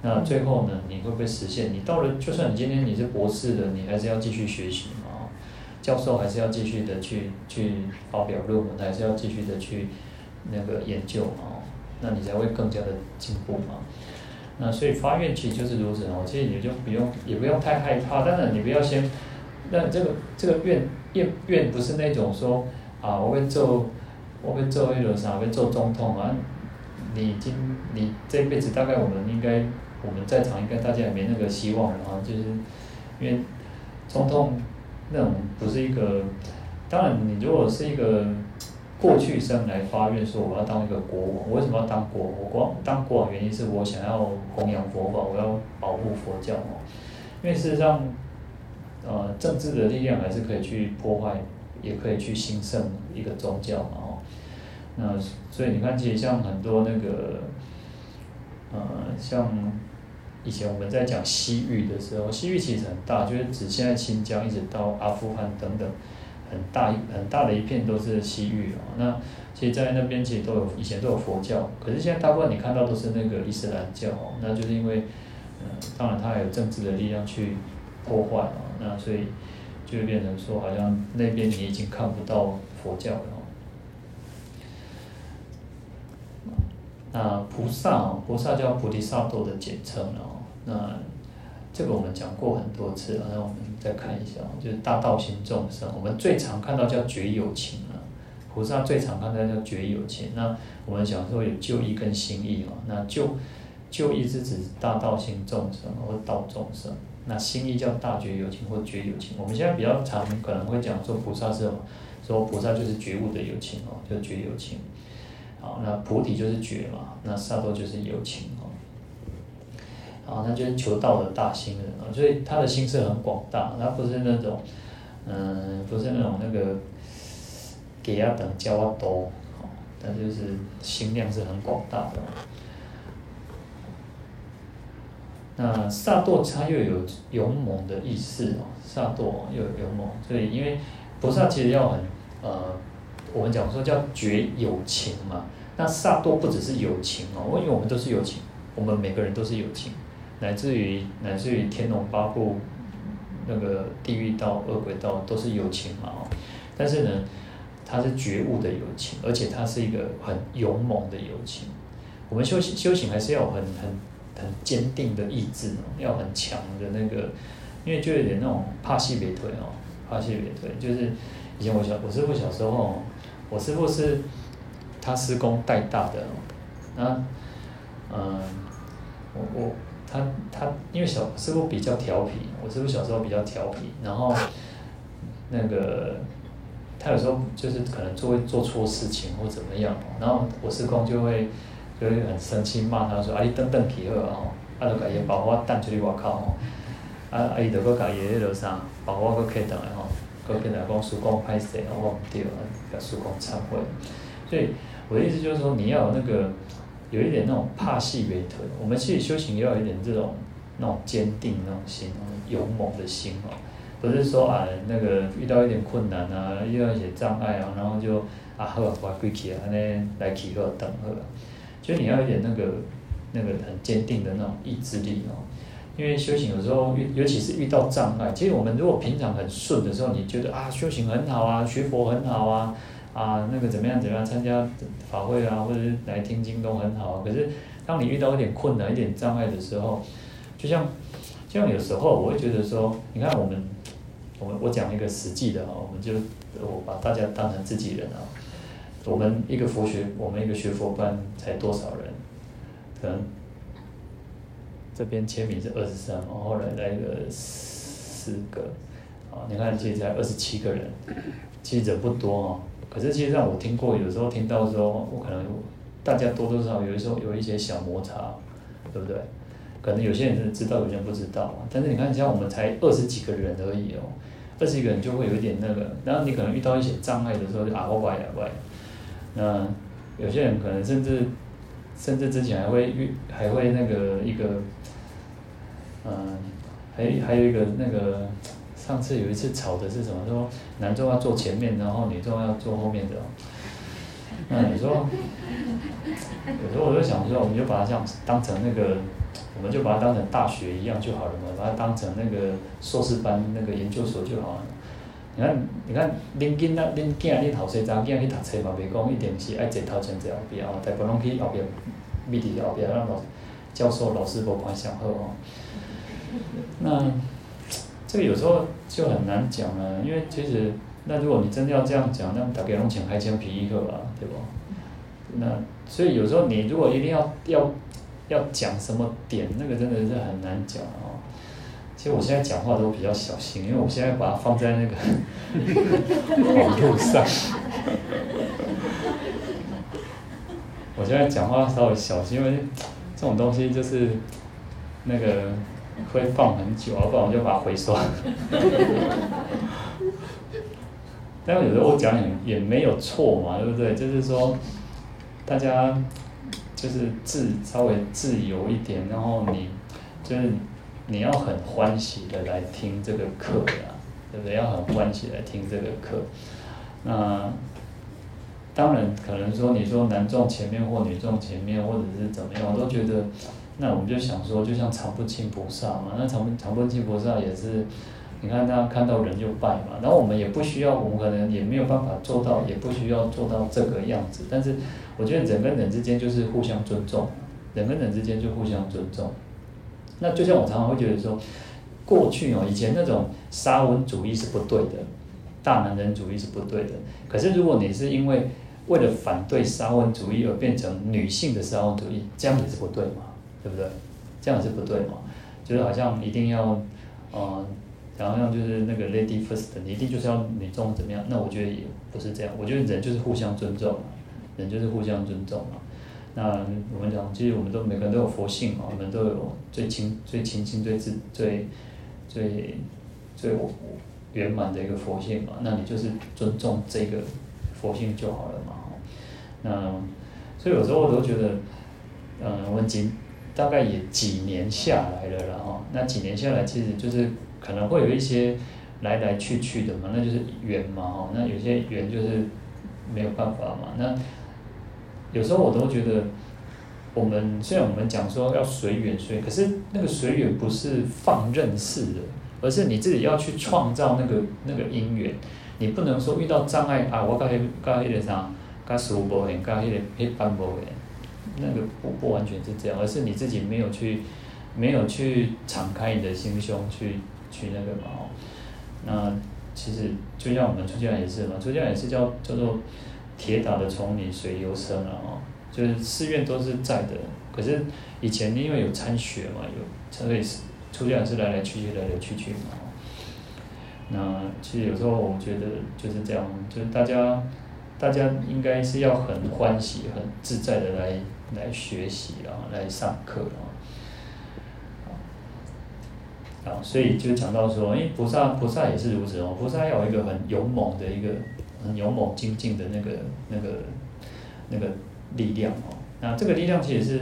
那最后呢，你会不会实现？你到了，就算你今天你是博士的，你还是要继续学习嘛？教授还是要继续的去去发表论文，还是要继续的去那个研究嘛？那你才会更加的进步嘛？那所以发愿其实就是如此哦。其实你就不用，也不用太害怕。当然你不要先，那这个这个愿。愿愿不是那种说啊，我会做，我会做一种啥，我会做总统啊。你今你这辈子大概我们应该我们在场应该大家也没那个希望了啊，就是因为总统那种不是一个，当然你如果是一个过去生来发愿说我要当一个国王，我为什么要当国王？我光当国王原因是我想要弘扬佛法，我要保护佛教哦，因为事实上。呃，政治的力量还是可以去破坏，也可以去兴盛一个宗教嘛哦。那所以你看，其实像很多那个，呃，像以前我们在讲西域的时候，西域其实很大，就是指现在新疆一直到阿富汗等等，很大一很大的一片都是西域哦。那其实，在那边其实都有以前都有佛教，可是现在大部分你看到都是那个伊斯兰教哦。那就是因为，呃，当然它还有政治的力量去破坏哦。那所以就会变成说，好像那边你已经看不到佛教了。那菩萨哦，菩萨叫菩提萨埵的简称哦。那这个我们讲过很多次了，那我们再看一下，就是大道心众生，我们最常看到叫觉有情啊。菩萨最常看到叫觉有情。那我们讲说有旧义跟新义嘛。那旧旧义是指大道心众生或道众生。那心意叫大觉有情或觉有情。我们现在比较常可能会讲说菩萨是什么？说菩萨就是觉悟的有情哦，就觉有情。好，那菩提就是觉嘛，那萨埵就是有情哦。他，就是求道的大心人啊，所以他的心是很广大，他不是那种，嗯，不是那种那个给啊等教啊多，好，但就是心量是很广大的。那萨埵他又有勇猛的意思哦，萨埵又有勇猛，所以因为菩萨其实要很呃，我们讲说叫觉有情嘛，那萨埵不只是有情哦，因为我们都是有情，我们每个人都是有情。乃至于乃至于天龙八部，那个地狱道、恶鬼道都是有情嘛哦，但是呢，它是觉悟的有情，而且它是一个很勇猛的有情。我们修行修行还是要很很很坚定的意志哦，要很强的那个，因为就有点那种怕戏别腿哦，怕戏别腿。就是以前我小我师父小时候，我师父是他师公带大的，那嗯，我我。他他因为小师傅比较调皮，我师傅小时候比较调皮，然后那个他有时候就是可能做会做错事情或怎么样，然后我师公就会就会很生气骂他说：“啊，你等等去好啊，啊，就把伊包袱担出去外口吼，啊啊，伊就搁把伊迄落啥包袱搁开倒来吼，搁起来讲师公歹势，我唔对，甲师公忏悔。所以我的意思就是说，你要有那个。有一点那种怕戏为腿，我们其实修行要有一点这种那种坚定那种心，勇猛的心哦，不是说啊那个遇到一点困难啊，遇到一些障碍啊，然后就啊好啊，乖归去啊，那来起好等好，就你要有一点那个那个很坚定的那种意志力哦，因为修行有时候，尤其是遇到障碍，其实我们如果平常很顺的时候，你觉得啊修行很好啊，学佛很好啊。啊，那个怎么样？怎么样？参加法会啊，或者是来听经都很好。可是，当你遇到一点困难、一点障碍的时候，就像，就像有时候我会觉得说，你看我们，我我讲一个实际的啊，我们就我把大家当成自己人啊。我们一个佛学，我们一个学佛班才多少人？可能这边签名是二十三，后来来个四个，啊，你看其实才二十七个人，其实人不多哦。可是，其实上我听过，有时候听到说，我可能大家多多少少有的时候有一些小摩擦，对不对？可能有些人是知道，有些人不知道。但是你看，像我们才二十几个人而已哦，二十几个人就会有一点那个。然后你可能遇到一些障碍的时候，就啊歪啊歪。那有些人可能甚至甚至之前还会遇，还会那个一个，嗯，还还有一个那个。上次有一次吵的是什么？说男众要坐前面，然后女众要坐后面的。那你说，有时候我就想说，我们就把它这样当成那个，我们就把它当成大学一样就好了嘛，把它当成那个硕士班那个研究所就好了。你看，你看，恁囡仔、恁囝、恁后生仔囝去读册嘛，袂讲一定是爱坐头前坐后壁哦，大部拢去后壁，密伫后边，让老教授、老师无关系好哦。那。这个有时候就很难讲了，因为其实，那如果你真的要这样讲，那大家拢穿开枪皮衣个吧，对不？那所以有时候你如果一定要要要讲什么点，那个真的是很难讲哦。其实我现在讲话都比较小心，因为我现在把它放在那个 网络上。我现在讲话稍微小心，因为这种东西就是那个。会放很久，要不然我就把它回收。但有时候我讲也也没有错嘛，对不对？就是说，大家就是自稍微自由一点，然后你就是你要很欢喜的来听这个课呀，对不对？要很欢喜来听这个课。那当然可能说你说男众前面或女众前面，或者是怎么样，我都觉得。那我们就想说，就像常不轻菩萨嘛，那常常不轻菩萨也是，你看他看到人就拜嘛，然后我们也不需要，我们可能也没有办法做到，也不需要做到这个样子。但是我觉得人跟人之间就是互相尊重，人跟人之间就互相尊重。那就像我常常会觉得说，过去哦，以前那种沙文主义是不对的，大男人主义是不对的。可是如果你是因为为了反对沙文主义而变成女性的沙文主义，这样也是不对嘛。对不对？这样是不对嘛？就是好像一定要嗯、呃，好像就是那个 lady first，你一定就是要女众怎么样？那我觉得也不是这样，我觉得人就是互相尊重嘛，人就是互相尊重嘛。那我们讲，其实我们都每个人都有佛性嘛，我们都有最亲、最亲近、最自、最最最圆满的一个佛性嘛。那你就是尊重这个佛性就好了嘛。那所以有时候我都觉得，嗯，我们几大概也几年下来了，然后那几年下来，其实就是可能会有一些来来去去的嘛，那就是缘嘛，哈。那有些缘就是没有办法嘛，那。有时候我都觉得，我们虽然我们讲说要随缘随，可是那个随缘不是放任式的，而是你自己要去创造那个那个因缘。你不能说遇到障碍啊，我跟迄跟迄个啥，跟师父无缘，跟迄个迄班无缘，那个不不完全是这样，而是你自己没有去没有去敞开你的心胸去去那个嘛哦。那其实就像我们出家也是嘛，出家也是叫叫做。铁打的丛林水流深了哦，就是寺院都是在的，可是以前因为有参学嘛，有所以是出家人是来来去去，来来去去嘛。那其实有时候我觉得就是这样，就是大家大家应该是要很欢喜、很自在的来来学习啊，来上课啊。啊，所以就讲到说，因为菩萨菩萨也是如此哦，菩萨要有一个很勇猛的一个。很勇猛精进的那个、那个、那个力量哦。那这个力量其实是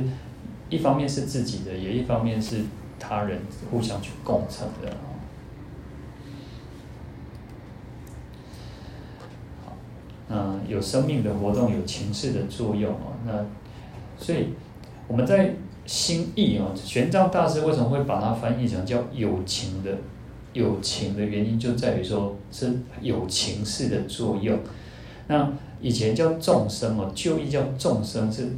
一方面是自己的，也一方面是他人互相去共成的哦。好，那有生命的活动，有情势的作用哦。那所以我们在心意哦，玄奘大师为什么会把它翻译成叫有情的？有情的原因就在于说，是有情势的作用。那以前叫众生哦，旧义叫众生是，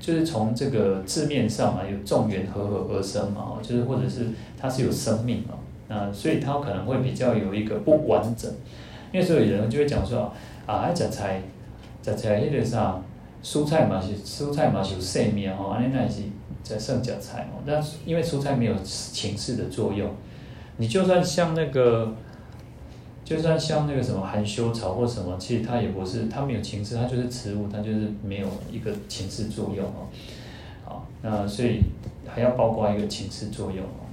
就是从这个字面上嘛，有众缘和合而生嘛，就是或者是它是有生命嘛，那所以它可能会比较有一个不完整。因为所有人就会讲说啊，爱食菜，食菜迄个啥，蔬菜嘛是蔬菜嘛是有生命哦，安尼那是在剩食菜哦。那因为蔬菜没有情势的作用。你就算像那个，就算像那个什么含羞草或什么，其实它也不是，它没有情势，它就是植物，它就是没有一个情势作用哦。好，那所以还要包括一个情势作用哦，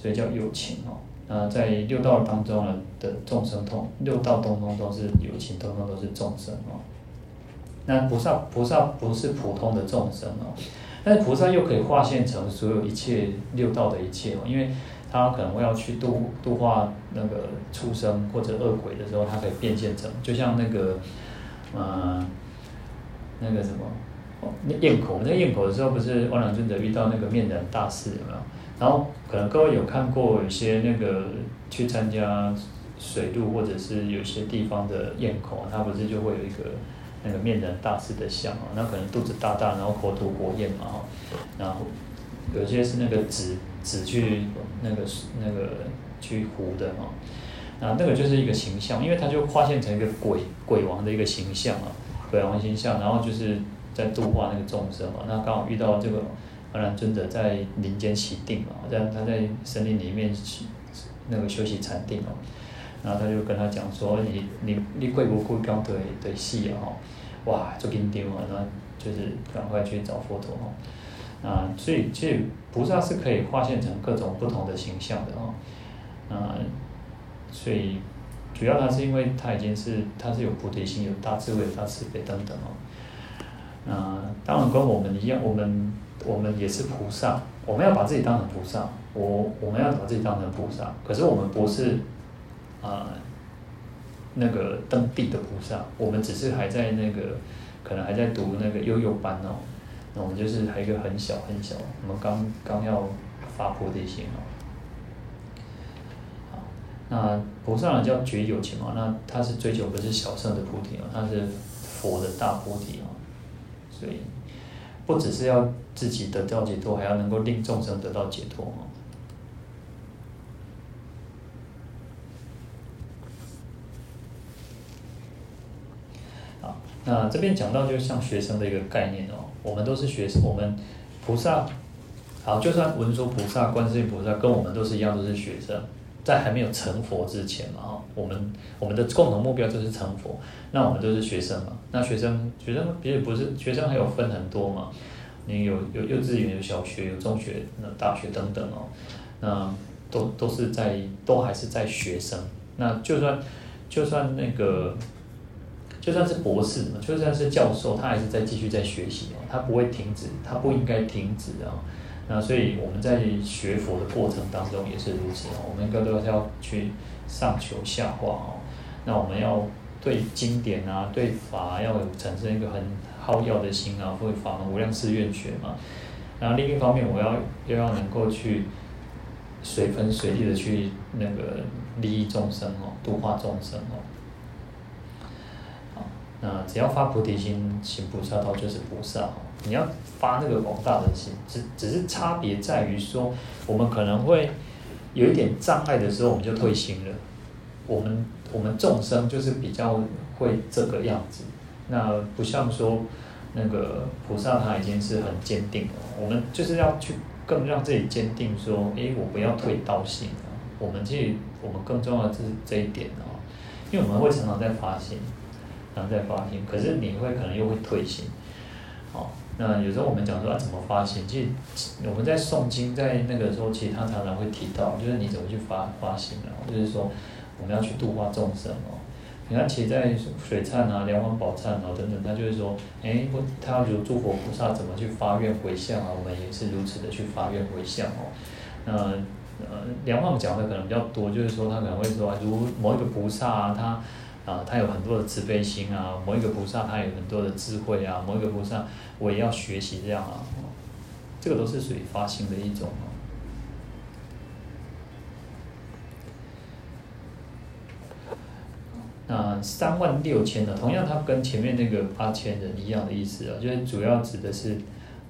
所以叫有情哦。那在六道当中呢的众生通，六道通通都是有情，通通都是众生哦。那菩萨菩萨不是普通的众生哦，但是菩萨又可以化现成所有一切六道的一切哦，因为。他可能会要去度度化那个畜生或者恶鬼的时候，他可以变现成，就像那个，呃，那个什么，哦，那堰口，那堰口的时候，不是阿难尊者遇到那个面燃大师有没有？然后可能各位有看过有些那个去参加水陆或者是有些地方的堰口，他不是就会有一个那个面人大士的像哦，那可能肚子大大，然后口吐火焰嘛哈，然后有些是那个纸。纸去那个那个去糊的哈，那那个就是一个形象，因为它就化现成一个鬼鬼王的一个形象啊，鬼王形象，然后就是在度化那个众生嘛。那刚好遇到这个阿难尊者在林间起定嘛，这样他在森林里面起那个休息禅定哦，然后他就跟他讲说：“你你你贵不贵？刚对对戏啊！哇，就给你丢了，然后就是赶快去找佛陀哦。”啊，所以其实菩萨是可以化现成各种不同的形象的哦。啊，所以主要它是因为它已经是它是有菩提心、有大智慧、大慈悲等等哦。啊，当然跟我们一样，我们我们也是菩萨，我们要把自己当成菩萨，我我们要把自己当成菩萨，可是我们不是啊那个登地的菩萨，我们只是还在那个可能还在读那个悠悠班哦。那我们就是还有一个很小很小，我们刚刚要发菩提心哦。那菩萨呢叫觉有情嘛，那他是追求不是小乘的菩提哦，他是佛的大菩提哦。所以不只是要自己得到解脱，还要能够令众生得到解脱哦。好，那这边讲到就像学生的一个概念哦。我们都是学生，我们菩萨好，就算文殊菩萨、观世音菩萨跟我们都是一样，都是学生，在还没有成佛之前嘛，哈，我们我们的共同目标就是成佛，那我们都是学生嘛，那学生学生别的不是学生还有分很多嘛，你有有幼稚园、有小学、有中学、那大学等等哦，那都都是在都还是在学生，那就算就算那个。就算是博士嘛，就算是教授，他还是在继续在学习哦，他不会停止，他不应该停止啊。那所以我们在学佛的过程当中也是如此哦，我们应该都是要去上求下化哦。那我们要对经典啊，对法要有产生一个很好要的心啊，会法无量誓愿学嘛。然后另一方面，我要又要能够去随分随地的去那个利益众生哦，度化众生哦。那只要发菩提心，行菩萨道就是菩萨。你要发那个广大的心，只只是差别在于说，我们可能会有一点障碍的时候，我们就退心了。我们我们众生就是比较会这个样子。那不像说那个菩萨他已经是很坚定了。我们就是要去更让自己坚定，说，诶，我不要退道心啊。我们其实我们更重要的是这一点啊，因为我们会常常在发心。然后再发心，可是你会可能又会退心，好，那有时候我们讲说啊，怎么发心？其实我们在诵经，在那个时候，其实他常常会提到，就是你怎么去发发心啊？就是说我们要去度化众生哦。你看，其实在水忏啊、梁王宝忏啊等等，他就是说，哎，他如诸佛菩萨怎么去发愿回向啊？我们也是如此的去发愿回向哦。那呃，莲华讲的可能比较多，就是说他可能会说，如某一个菩萨啊，他。啊，他有很多的慈悲心啊，某一个菩萨他有很多的智慧啊，某一个菩萨我也要学习这样啊，这个都是属于发心的一种啊。那三万六千的，同样它跟前面那个八千人一样的意思啊，就是主要指的是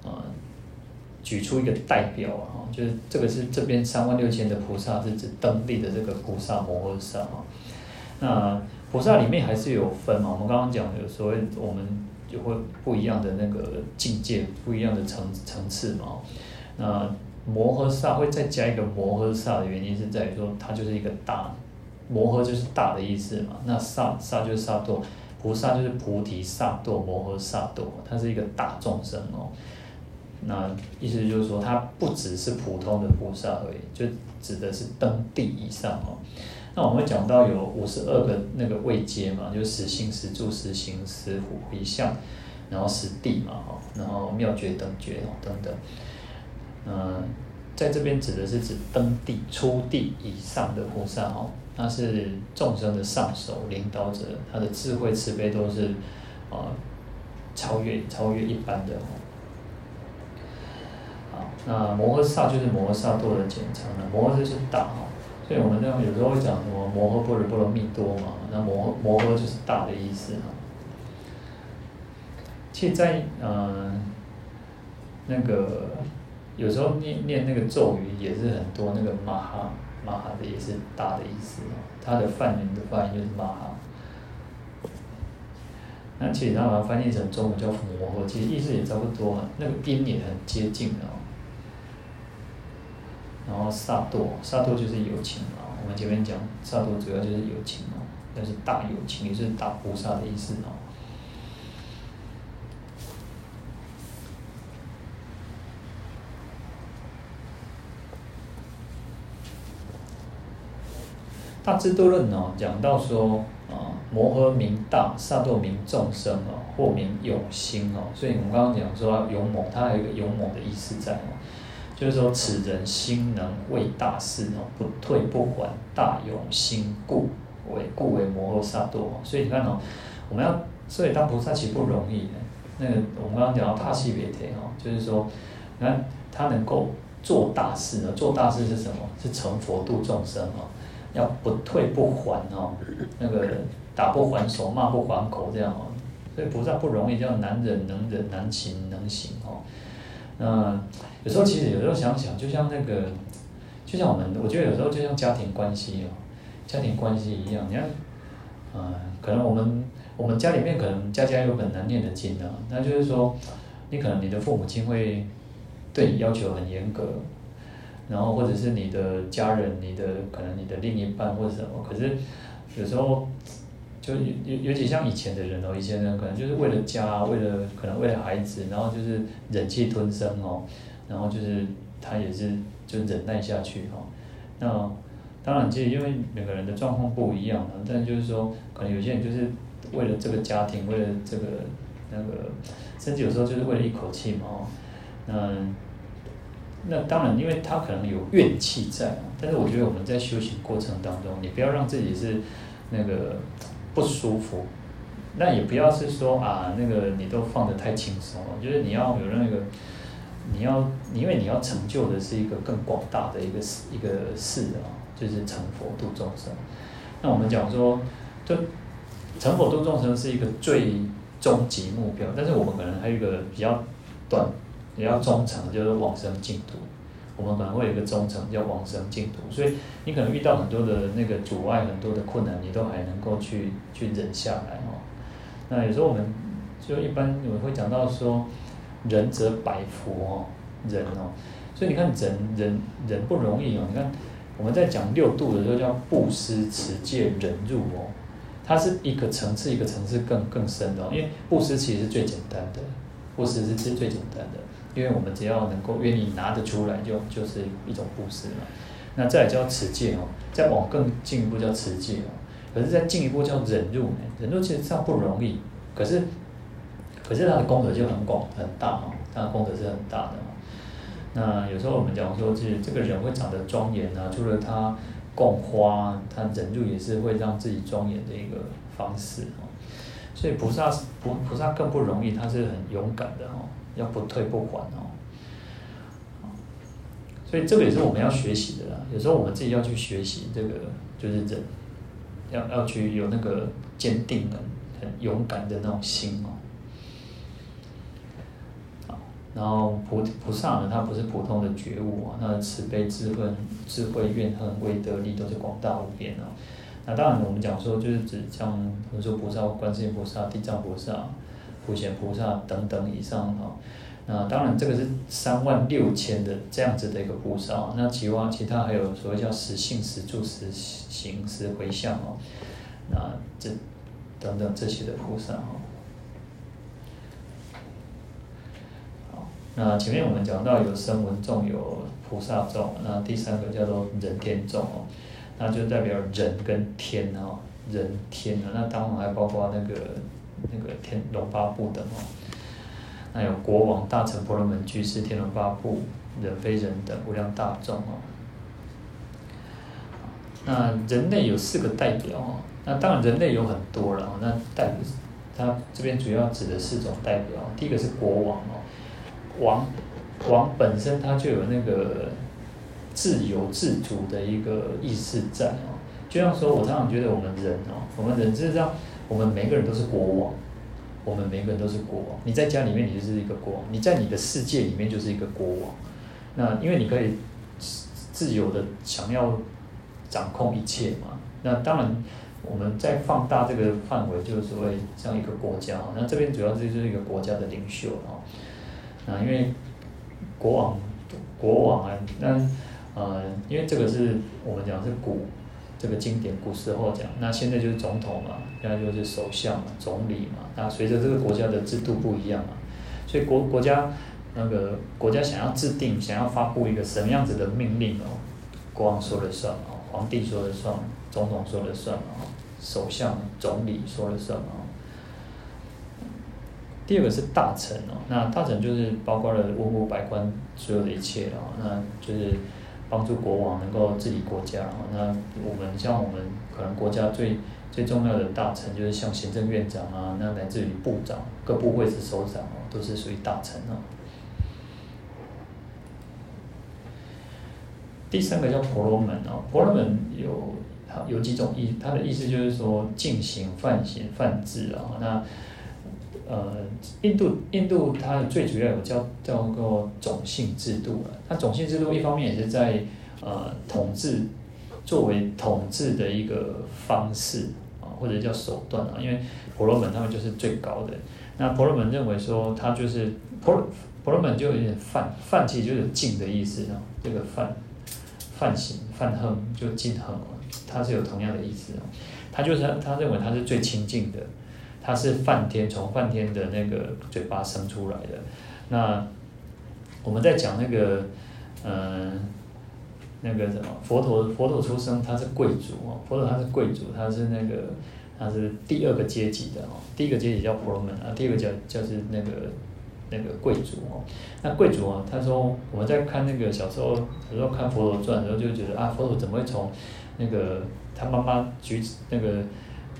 啊，举出一个代表啊，就是这个是这边三万六千的菩萨是指登地的这个菩萨摩诃萨啊，那。菩萨里面还是有分嘛，我们刚刚讲有所谓我们就会不一样的那个境界，不一样的层层次嘛。那摩诃萨会再加一个摩诃萨的原因是在于说，它就是一个大，摩诃就是大的意思嘛。那萨萨就是萨埵，菩萨就是菩提萨埵摩诃萨埵，它是一个大众生哦。那意思就是说，它不只是普通的菩萨而已，就指的是登地以上哦。那我们讲到有五十二个那个位阶嘛，就是实心、十住、实行、实回向，然后实地嘛，哈，然后妙觉等觉哦等等。嗯，在这边指的是指登地、初地以上的菩萨哦，他是众生的上首领导者，他的智慧慈悲都是啊超越超越一般的哦。好，那摩诃萨就是摩诃萨多的简称了，摩诃就是大哈。所以我们那有时候会讲什么摩诃般若波罗蜜多嘛，那摩摩诃就是大的意思哈。其实在嗯那个有时候念念那个咒语也是很多那个玛哈玛哈的也是大的意思啊，它的梵文的发音就是玛哈。那其实它把它翻译成中文叫摩诃，其实意思也差不多，那个音也很接近的。然后萨埵，萨埵就是有情啊。我们前面讲萨埵主要就是有情啊，但是大有情也是大菩萨的意思啊。大智度论呢，讲到说啊，摩诃名大，萨埵名众生啊，或名勇心哦。所以我们刚刚讲说勇猛，它还有一个勇猛的意思在哦。就是说，此人心能为大事哦，不退不还，大勇心故为故为摩诃萨埵。所以你看哦，我们要所以当菩萨其实不容易的。那个我们刚刚讲到帕缪别天哦，就是说，你看他能够做大事呢？做大事是什么？是成佛度众生哦，要不退不还哦，那个打不还手，骂不还口这样哦。所以菩萨不容易，叫难忍能忍，难行能行哦。那有时候其实有时候想想，就像那个，就像我们，我觉得有时候就像家庭关系哦，家庭关系一样。你看，嗯，可能我们我们家里面可能家家有本难念的经啊，那就是说，你可能你的父母亲会对你要求很严格，然后或者是你的家人、你的可能你的另一半或者什么，可是有时候就尤尤其像以前的人哦，以前人可能就是为了家，为了可能为了孩子，然后就是忍气吞声哦，然后就是他也是就忍耐下去哦，那当然其实因为每个人的状况不一样啊，但就是说可能有些人就是为了这个家庭，为了这个那个，甚至有时候就是为了一口气嘛哦。那那当然，因为他可能有怨气在，但是我觉得我们在修行过程当中，你不要让自己是那个不舒服，那也不要是说啊，那个你都放得太轻松了，就是你要有那个，你要，因为你要成就的是一个更广大的一个事一个事啊，就是成佛度众生。那我们讲说，就成佛度众生是一个最终极目标，但是我们可能还有一个比较短。也要中程，就是往生净土。我们可能会有一个中程叫往生净土，所以你可能遇到很多的那个阻碍，很多的困难，你都还能够去去忍下来哦。那有时候我们就一般我们会讲到说，忍者百福哦，忍哦。所以你看忍忍忍不容易哦。你看我们在讲六度的时候叫布施、持戒、忍辱哦，它是一个层次一个层次更更深的哦。因为布施其实是最简单的，布施是最最简单的。因为我们只要能够愿意拿得出来就，就是一种布施嘛。那再来叫持戒哦，再往更进一步叫持戒哦。可是再进一步叫忍辱呢？忍辱其实上不容易，可是，可是它的功德就很广很大哦，它的功德是很大的。那有时候我们讲说，是这个人会长得庄严啊，除了他供花，他忍辱也是会让自己庄严的一个方式哦。所以菩萨菩菩萨更不容易，他是很勇敢的哦。要不退不还哦，所以这个也是我们要学习的啦。有时候我们自己要去学习这个，就是忍，要要去有那个坚定的、很勇敢的那种心哦。然后菩菩萨呢，他不是普通的觉悟啊，那慈悲、智慧、智慧、怨恨、威德力都是广大无边哦。那当然，我们讲说就是指像比如说菩萨、观世音菩萨、地藏菩萨。普贤菩萨等等以上哈，那当然这个是三万六千的这样子的一个菩萨，那其他其他还有所谓叫实性、实住、实行、实回向哦，那这等等这些的菩萨哈。那前面我们讲到有声闻众，有菩萨众，那第三个叫做人天众哦，那就代表人跟天哦，人天啊，那当然还包括那个。那个天龙八部的哦，那有国王、大臣、婆罗门、居士、天龙八部、人非人等无量大众哦。那人类有四个代表哦，那当然人类有很多了哦。那代表他这边主要指的四种代表，第一个是国王哦，王王本身他就有那个自由自主的一个意识在哦。就像说，我常常觉得我们人哦，我们人是这样。我们每个人都是国王，我们每个人都是国王。你在家里面，你就是一个国王；你在你的世界里面，就是一个国王。那因为你可以自由的想要掌控一切嘛。那当然，我们再放大这个范围，就是所谓像一个国家。那这边主要就是一个国家的领袖哦啊。因为国王，国王啊，那呃，因为这个是我们讲是古。这个经典古时候讲，那现在就是总统嘛，现在就是首相嘛，总理嘛。那随着这个国家的制度不一样嘛，所以国国家那个国家想要制定、想要发布一个什么样子的命令哦，国王说了算哦，皇帝说了算，总统说了算哦，首相、总理说了算哦。第二个是大臣哦，那大臣就是包括了文武百官所有的一切哦，那就是。帮助国王能够治理国家哦，那我们像我们可能国家最最重要的大臣，就是像行政院长啊，那乃至于部长、各部会之首长哦，都是属于大臣哦。第三个叫婆罗门哦，婆罗门有有几种意，它的意思就是说进行、犯行、犯制啊，那。呃，印度印度它最主要有叫叫做种姓制度啊。它种姓制度一方面也是在呃统治，作为统治的一个方式啊，或者叫手段啊。因为婆罗门他们就是最高的。那婆罗门认为说，他就是婆罗婆罗门就有点梵，梵其实就有净的意思啊。这个梵，梵行梵行就净行哦，它是有同样的意思啊。他就是他，认为他是最亲近的，他是梵天从梵天的那个嘴巴生出来的。那我们在讲那个，嗯、那个什么佛陀，佛陀出生他是贵族哦，佛陀他是贵族，他是那个他是第二个阶级的哦，第一个阶级叫婆罗门啊，第二个叫就是那个那个贵族哦。那贵族啊，他说我们在看那个小时候小时候看佛陀传的时候就觉得啊，佛陀怎么会从那个他妈妈举那个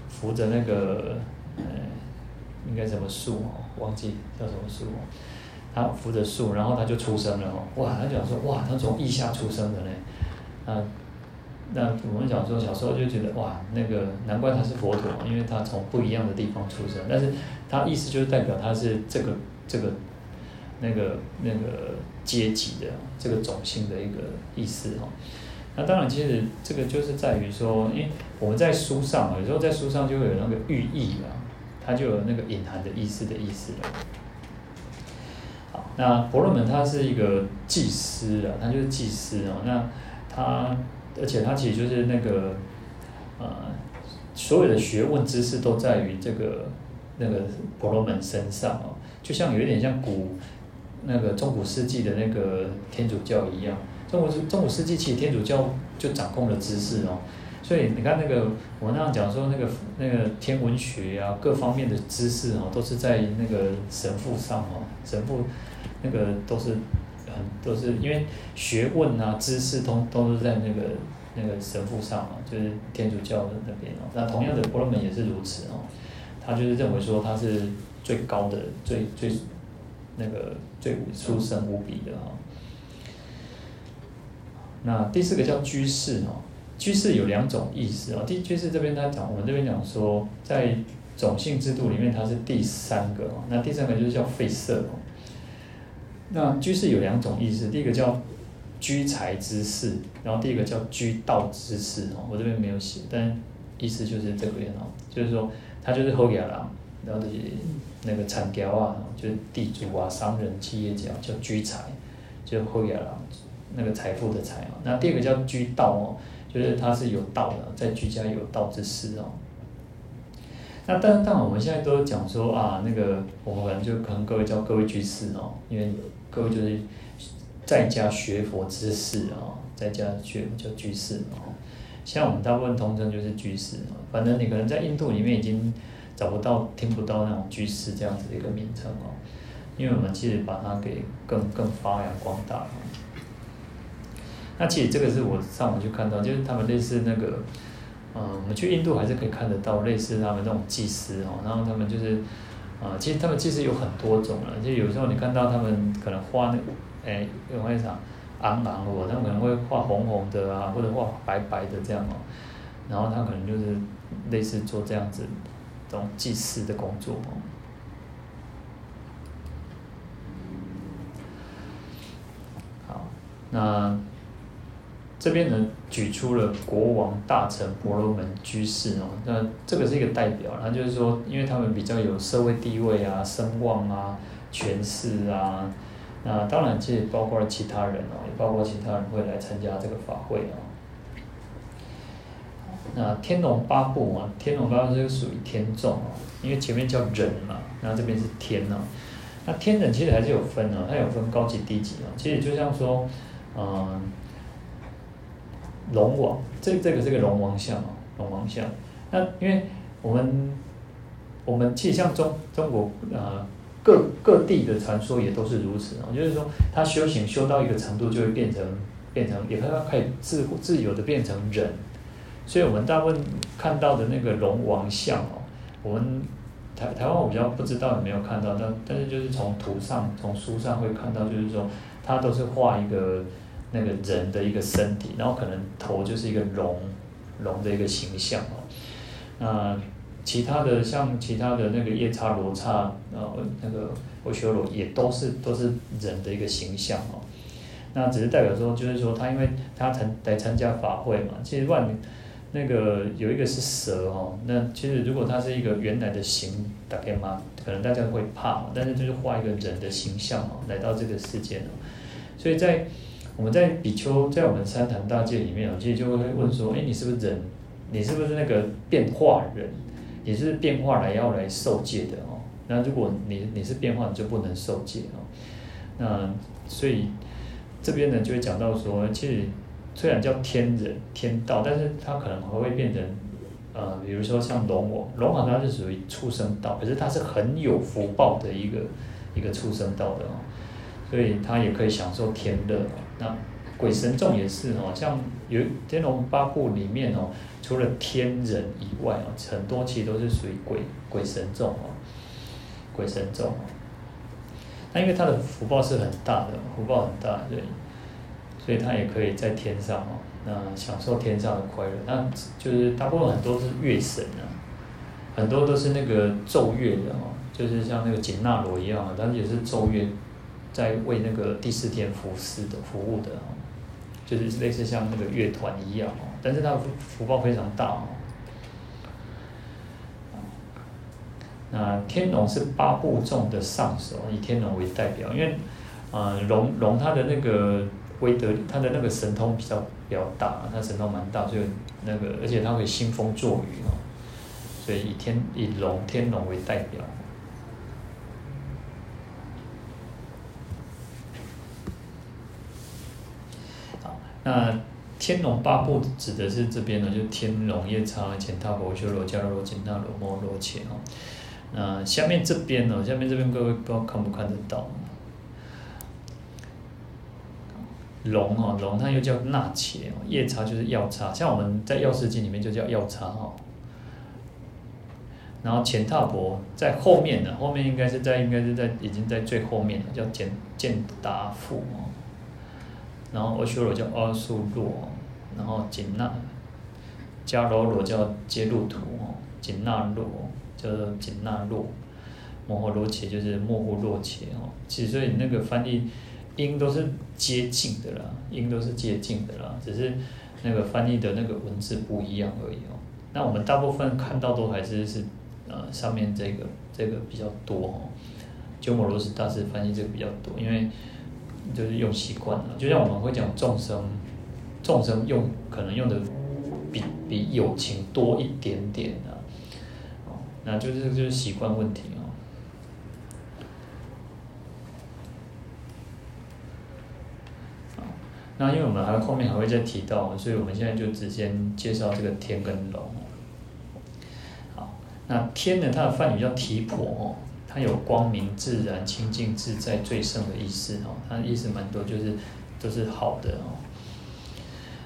扶着那个呃，应该什么树哦，忘记叫什么树哦，他扶着树，然后他就出生了哦，哇，他讲说哇，他从腋下出生的呢，啊，那我们讲说小时候就觉得哇，那个难怪他是佛陀，因为他从不一样的地方出生，但是他意思就是代表他是这个这个那个那个阶级的这个种姓的一个意思哦。那当然，其实这个就是在于说，因为我们在书上，有时候在书上就会有那个寓意啊，它就有那个隐含的意思的意思了。好，那婆罗门他是一个祭司啊，他就是祭司哦。那他，而且他其实就是那个，呃，所有的学问知识都在于这个那个婆罗门身上哦，就像有一点像古那个中古世纪的那个天主教一样。中古中古世纪其实天主教就掌控了知识哦，所以你看那个我那样讲说那个那个天文学啊各方面的知识哦，都是在那个神父上哦，神父那个都是很都是因为学问啊知识都都是在那个那个神父上嘛，就是天主教的那边哦。那同样的婆罗门也是如此哦，他就是认为说他是最高的最最那个最殊胜无比的哈。那第四个叫居士哦，居士有两种意思哦。第居士这边他讲，我们这边讲说，在种姓制度里面，它是第三个哦。那第三个就是叫吠舍哦。那居士有两种意思，第一个叫居财之士，然后第一个叫居道之士哦。我这边没有写，但意思就是这个哦，就是说他就是后家人，然后就是那个产教啊，就是地主啊、商人、企业家叫居财，就后家人。那个财富的财哦，那第二个叫居道哦，就是他是有道的，在居家有道之士哦。那但但我们现在都讲说啊，那个我们可能就可能各位叫各位居士哦，因为各位就是在家学佛之士哦，在家学叫居士哦。像我们大部分通称就是居士哦，反正你可能在印度里面已经找不到、听不到那种居士这样子的一个名称哦，因为我们其实把它给更更发扬光大了。那其实这个是我上网就看到，就是他们类似那个，嗯，我们去印度还是可以看得到类似他们那种祭司哦，然后他们就是，啊，其实他们祭司有很多种了，就有时候你看到他们可能画那个，哎，有画啥，昂昂的，他们可能会画红红的啊，或者画白白的这样哦，然后他可能就是类似做这样子这种祭司的工作哦。好，那。这边呢，举出了国王、大臣、婆罗门、居士哦，那这个是一个代表，他就是说，因为他们比较有社会地位啊、声望啊、权势啊，那当然这也包括了其他人哦，也包括其他人会来参加这个法会哦。那天龙八部啊，天龙八部是属于天众哦，因为前面叫人嘛，然后这边是天哦，那天人其实还是有分哦，它有分高级低级哦，其实就像说，嗯。龙王，这这个是个龙王像哦，龙王像。那因为我们我们其实像中中国、呃、各各地的传说也都是如此哦，就是说他修行修到一个程度，就会变成变成，也可以可以自自由的变成人。所以我们大部分看到的那个龙王像哦，我们台台湾我比较不知道有没有看到，但但是就是从图上从书上会看到，就是说他都是画一个。那个人的一个身体，然后可能头就是一个龙，龙的一个形象哦。那其他的像其他的那个夜叉罗刹，呃，那个阿修罗也都是都是人的一个形象哦。那只是代表说，就是说他因为他参来参加法会嘛，其实万那个有一个是蛇哦，那其实如果它是一个原来的形，大概嘛，可能大家会怕，但是就是画一个人的形象哦，来到这个世界，所以在我们在比丘，在我们三坛大戒里面我，其实就会问说，哎，你是不是人？你是不是那个变化人？你是变化来要来受戒的哦？那如果你你是变化，你就不能受戒哦。那所以这边呢就会讲到说，其实虽然叫天人天道，但是它可能还会变成呃，比如说像龙王，龙王它是属于畜生道，可是它是很有福报的一个一个畜生道的哦，所以它也可以享受天乐。那鬼神众也是哦，像有天龙八部里面哦，除了天人以外哦，很多其实都是属于鬼鬼神众哦，鬼神众哦。那因为他的福报是很大的，福报很大，对，所以他也可以在天上哦，那享受天上的快乐。那就是大部分很多是月神啊，很多都是那个奏乐的哦，就是像那个紧那罗一样，他也是奏乐，在为那个第四天服侍的服务的哦。就是类似像那个乐团一样哦，但是它的福报非常大哦。那天龙是八部众的上首，以天龙为代表，因为呃龙龙它的那个威德，它的那个神通比较比较大，它神通蛮大，所以那个而且它会兴风作雨哦，所以以天以龙天龙为代表。那天龙八部指的是这边呢，就天龙夜叉、乾闥婆、修罗、迦楼罗、紧那罗、摩罗伽哦。那下面这边呢，下面这边各位不知道看不看得到？龙哦，龙它又叫纳伽哦，夜叉就是药叉，像我们在药师经里面就叫药叉哦。然后乾闥婆在后面呢，后面应该是在应该是在已经在最后面了，叫健健达父哦。然后阿修罗叫阿修罗，然后紧那迦楼罗叫揭路图哦，紧那罗叫做紧那罗，摩诃罗伽就是摩诃罗伽哦。其实所以那个翻译音都是接近的啦，音都是接近的啦，只是那个翻译的那个文字不一样而已哦。那我们大部分看到都还是是呃上面这个这个比较多哦，鸠摩罗什大师翻译这个比较多，因为。就是用习惯了，就像我们会讲众生，众生用可能用的比比友情多一点点的，哦，那就是就是习惯问题哦。那因为我们还后面还会再提到，所以我们现在就直接介绍这个天跟龙。好，那天呢，它的梵语叫提婆哦。它有光明、自然、清净、自在、最胜的意思哦，它的意思蛮多，就是都是好的哦。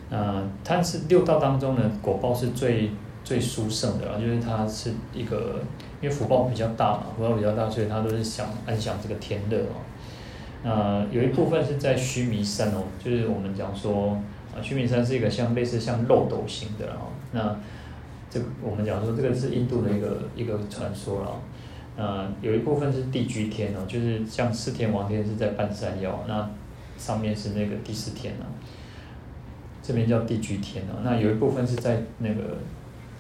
呃，它是六道当中呢，果报是最最殊胜的，就是它是一个，因为福报比较大嘛，福报比较大，所以它都是想安享这个天乐哦。呃，有一部分是在须弥山哦，就是我们讲说啊，须弥山是一个像类似像漏斗形的哦。那这我们讲说这个是印度的一个一个传说了。呃，有一部分是地居天哦，就是像四天王天是在半山腰，那上面是那个第四天哦，这边叫地居天哦。那有一部分是在那个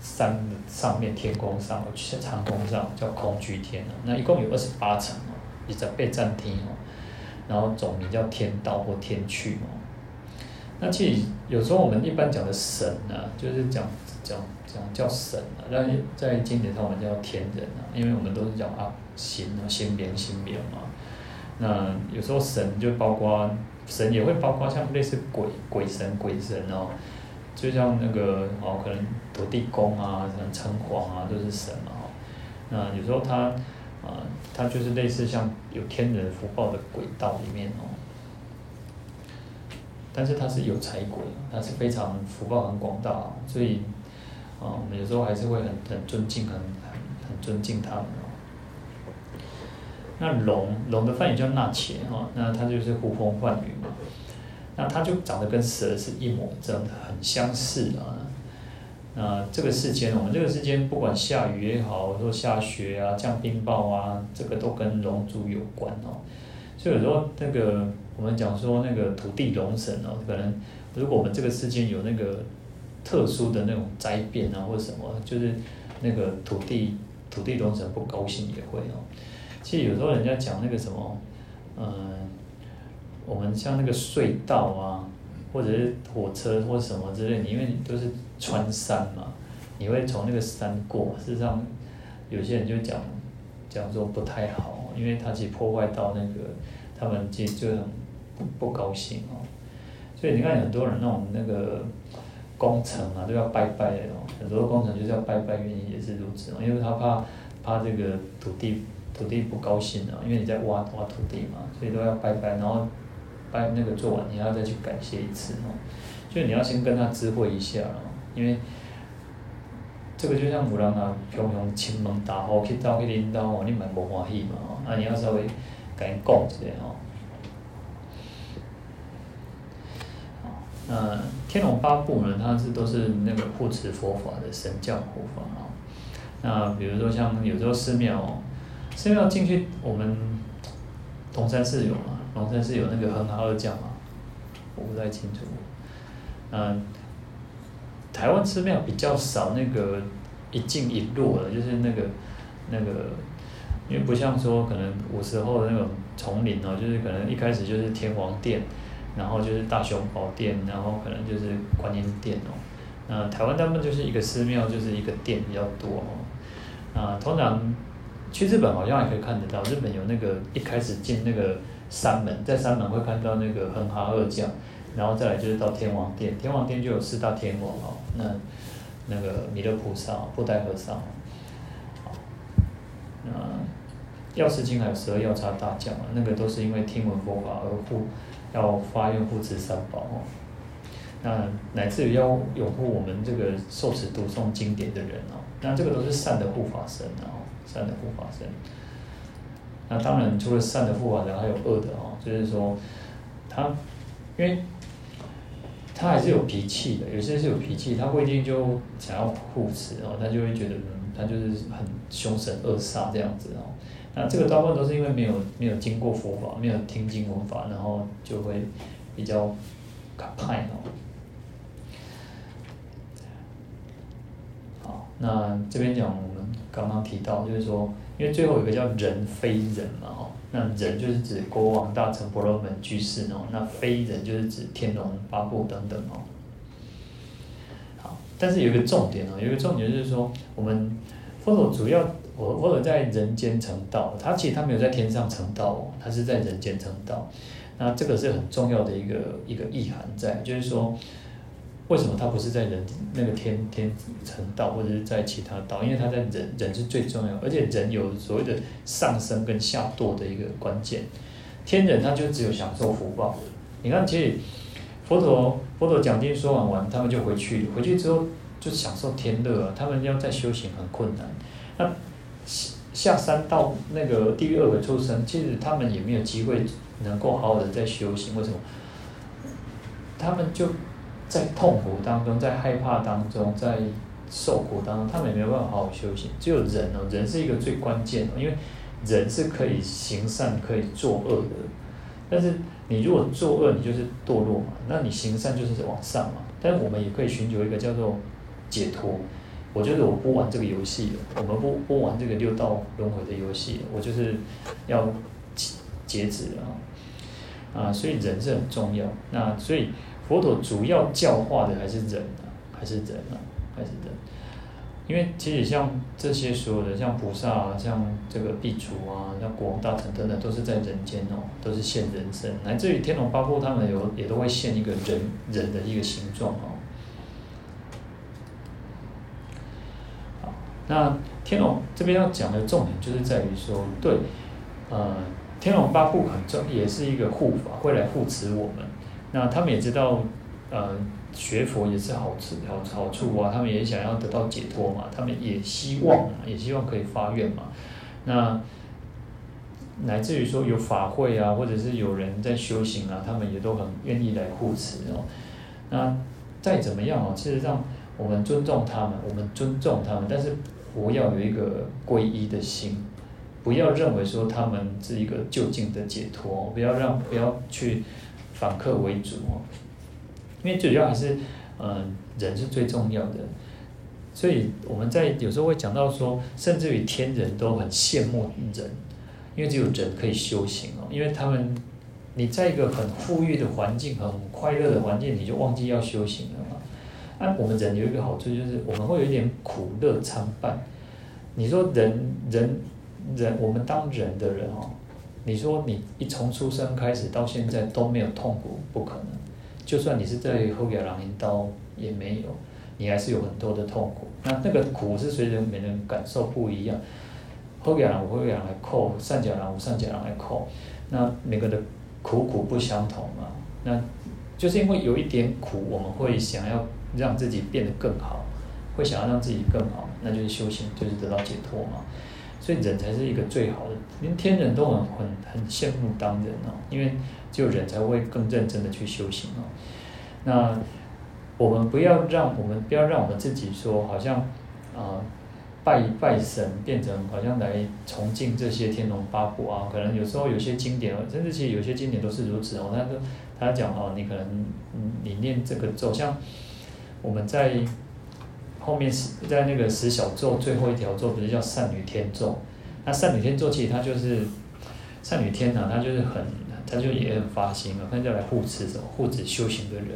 山上面天空上，去长空上叫空居天哦。那一共有二十八层哦，也在被占天哦，然后总名叫天道或天趣哦。那其实有时候我们一般讲的神啊，就是讲讲。讲叫神啊，那在经典上我们叫天人啊，因为我们都是讲啊心啊心莲心莲嘛。那有时候神就包括神也会包括像类似鬼鬼神鬼神哦，就像那个哦可能土地公啊，可能城隍啊都是神嘛。那有时候他啊他就是类似像有天人福报的鬼道里面哦，但是他是有财鬼，他是非常福报很广大，所以。啊，我们有时候还是会很很尊敬，很很很尊敬他们哦。那龙龙的梵语叫那伽哈，那它就是呼风唤雨嘛。那它就长得跟蛇是一模一样的，很相似啊。那这个世间，我们这个世间不管下雨也好，说下雪啊、降冰雹啊，这个都跟龙族有关哦。所以有时候那个我们讲说那个土地龙神哦，可能如果我们这个世间有那个。特殊的那种灾变啊，或者什么，就是那个土地土地龙神不高兴也会哦。其实有时候人家讲那个什么，嗯、我们像那个隧道啊，或者是火车或什么之类，因为你都是穿山嘛，你会从那个山过，事实上有些人就讲讲说不太好，因为它其实破坏到那个他们其实就很不，不高兴哦。所以你看很多人那种那个工程啊都要拜拜的哦，很多工程就是要拜拜，原因也是如此哦，因为他怕怕这个土地。土地不高兴啊，因为你在挖挖土地嘛，所以都要拜拜，然后拜那个做完，你要再去感谢一次哦。就你要先跟他知会一下哦，因为这个就像有人啊，平常亲门大户去到去领导哦，你蛮不欢喜嘛哦，那你要稍微跟他讲一下哦。呃天龙八部呢，它是都是那个护持佛法的神将护法哦。那比如说像有时候寺庙。寺庙进去，我们龙山寺有嘛？龙山寺有那个哼哈二将嘛？我不太清楚。嗯，台湾寺庙比较少那个一进一落的，就是那个那个，因为不像说可能古时候的那种丛林哦，就是可能一开始就是天王殿，然后就是大雄宝殿，然后可能就是观音殿哦。那台湾他们就是一个寺庙，就是一个殿比较多哦。啊，通常。去日本好像也可以看得到，日本有那个一开始进那个山门，在山门会看到那个哼哈二将，然后再来就是到天王殿，天王殿就有四大天王哦，那那个弥勒菩萨、布袋和尚，好，那药师经还有十二药叉大将，那个都是因为听闻佛法而护，要发愿护持三宝哦，那乃至于要拥护我们这个受持读诵经典的人哦，那这个都是善的护法神哦。善的护法神，那当然除了善的护法神，还有恶的哦，就是说，他，因为，他还是有脾气的，有些是有脾气，他不一定就想要护持哦，他就会觉得，嗯，他就是很凶神恶煞这样子哦。那这个大部分都是因为没有没有经过佛法，没有听经闻法，然后就会比较卡派哦。好，那这边讲我们。刚刚提到，就是说，因为最后有个叫人非人嘛，哦，那人就是指国王、大臣、婆罗门、居士哦，那非人就是指天龙八部等等哦。好，但是有一个重点哦，有一个重点就是说，我们佛陀主要我我有在人间成道，他其实他没有在天上成道，他是在人间成道。那这个是很重要的一个一个意涵在，就是说。为什么他不是在人那个天天成道，或者是在其他道？因为他在人，人是最重要，而且人有所谓的上升跟下堕的一个关键。天人他就只有享受福报。你看，其实佛陀佛陀讲经说完完，他们就回去，回去之后就享受天乐啊。他们要再修行很困难。那下山到那个地狱恶鬼畜生，其实他们也没有机会能够好好的再修行。为什么？他们就。在痛苦当中，在害怕当中，在受苦当中，他们也没有办法好好修行。只有人哦，人是一个最关键的，因为人是可以行善，可以作恶的。但是你如果作恶，你就是堕落嘛；那你行善就是往上嘛。但是我们也可以寻求一个叫做解脱。我觉得我不玩这个游戏，我们不不玩这个六道轮回的游戏。我就是要截止啊！啊，所以人是很重要。那所以。佛陀主要教化的还是人啊，还是人啊，还是人。因为其实像这些所有的，像菩萨啊，像这个苾刍啊，像国王大臣等等，都是在人间哦，都是现人身。乃至于天龙八部，他们有也都会现一个人人的一个形状哦。好，那天龙这边要讲的重点就是在于说，对，呃，天龙八部很重，也是一个护法，会来护持我们。那他们也知道，呃，学佛也是好处好好处啊，他们也想要得到解脱嘛，他们也希望，也希望可以发愿嘛。那乃至于说有法会啊，或者是有人在修行啊，他们也都很愿意来护持哦。那再怎么样哦，事实上我们尊重他们，我们尊重他们，但是不要有一个皈依的心，不要认为说他们是一个就近的解脱，不要让不要去。反客为主哦，因为主要还是，嗯，人是最重要的。所以我们在有时候会讲到说，甚至于天人都很羡慕人，因为只有人可以修行哦。因为他们，你在一个很富裕的环境、很快乐的环境，你就忘记要修行了。那、我们人有一个好处，就是我们会有一点苦乐参半。你说人人人，我们当人的人哦，你说你一从出生开始到现在都没有痛苦，不可能。就算你是在后边让一刀也没有。你还是有很多的痛苦，那那个苦是随着每个人感受不一样。好家人有好家人来苦，善家人有善家人来扣，那每个的苦苦不相同嘛。那就是因为有一点苦，我们会想要让自己变得更好，会想要让自己更好，那就是修行，就是得到解脱嘛。所以人才是一个最好的，连天人都很很很羡慕当人哦，因为只有人才会更认真的去修行哦。那。我们不要让我们不要让我们自己说好像啊、呃、拜拜神变成好像来崇敬这些天龙八部啊，可能有时候有些经典，甚至其实有些经典都是如此哦。他说他讲哦，你可能你念这个咒，像我们在后面是在那个十小咒最后一条咒，不是叫善女天咒？那善女天咒其实它就是善女天呐、它就是很，它就也很发心啊，它就来护持着护持修行的人。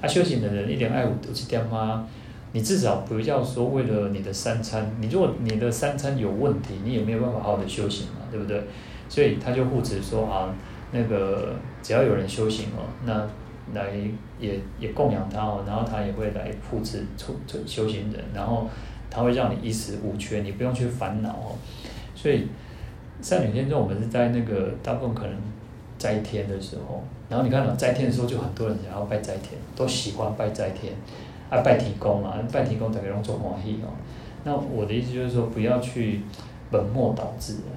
啊，修行的人一点爱护都是点吗？你至少不要说为了你的三餐，你如果你的三餐有问题，你也没有办法好好的修行嘛，对不对？所以他就护持说啊，那个只要有人修行哦，那来也也供养他哦，然后他也会来护持出出修行人，然后他会让你衣食无缺，你不用去烦恼哦。所以善女天咒，我们是在那个大部分可能。斋天的时候，然后你看到斋天的时候，就很多人想要拜斋天，都喜欢拜斋天，啊拜天公嘛，拜天公大家拢做欢喜哦。那我的意思就是说，不要去本末倒置了。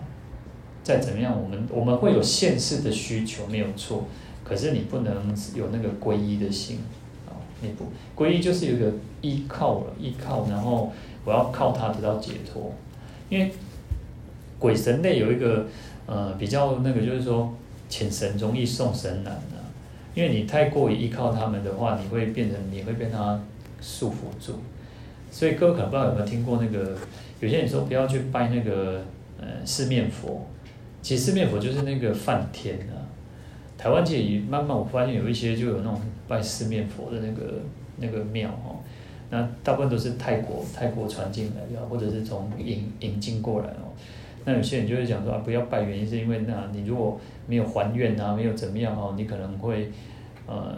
再怎么样，我们我们会有现世的需求没有错，可是你不能有那个皈依的心啊，你不皈依就是有一个依靠了，依靠，然后我要靠它得到解脱。因为鬼神类有一个呃比较那个就是说。请神容易送神难啊，因为你太过于依靠他们的话，你会变成你会被他束缚住。所以各位可不知道有没有听过那个，有些人说不要去拜那个呃四面佛，其实四面佛就是那个梵天啊。台湾其实慢慢我发现有一些就有那种拜四面佛的那个那个庙哦，那大部分都是泰国泰国传进来的，或者是从引引进过来哦。那有些人就会讲说啊，不要拜，原因是因为那你如果没有还愿啊，没有怎么样哦，你可能会，呃，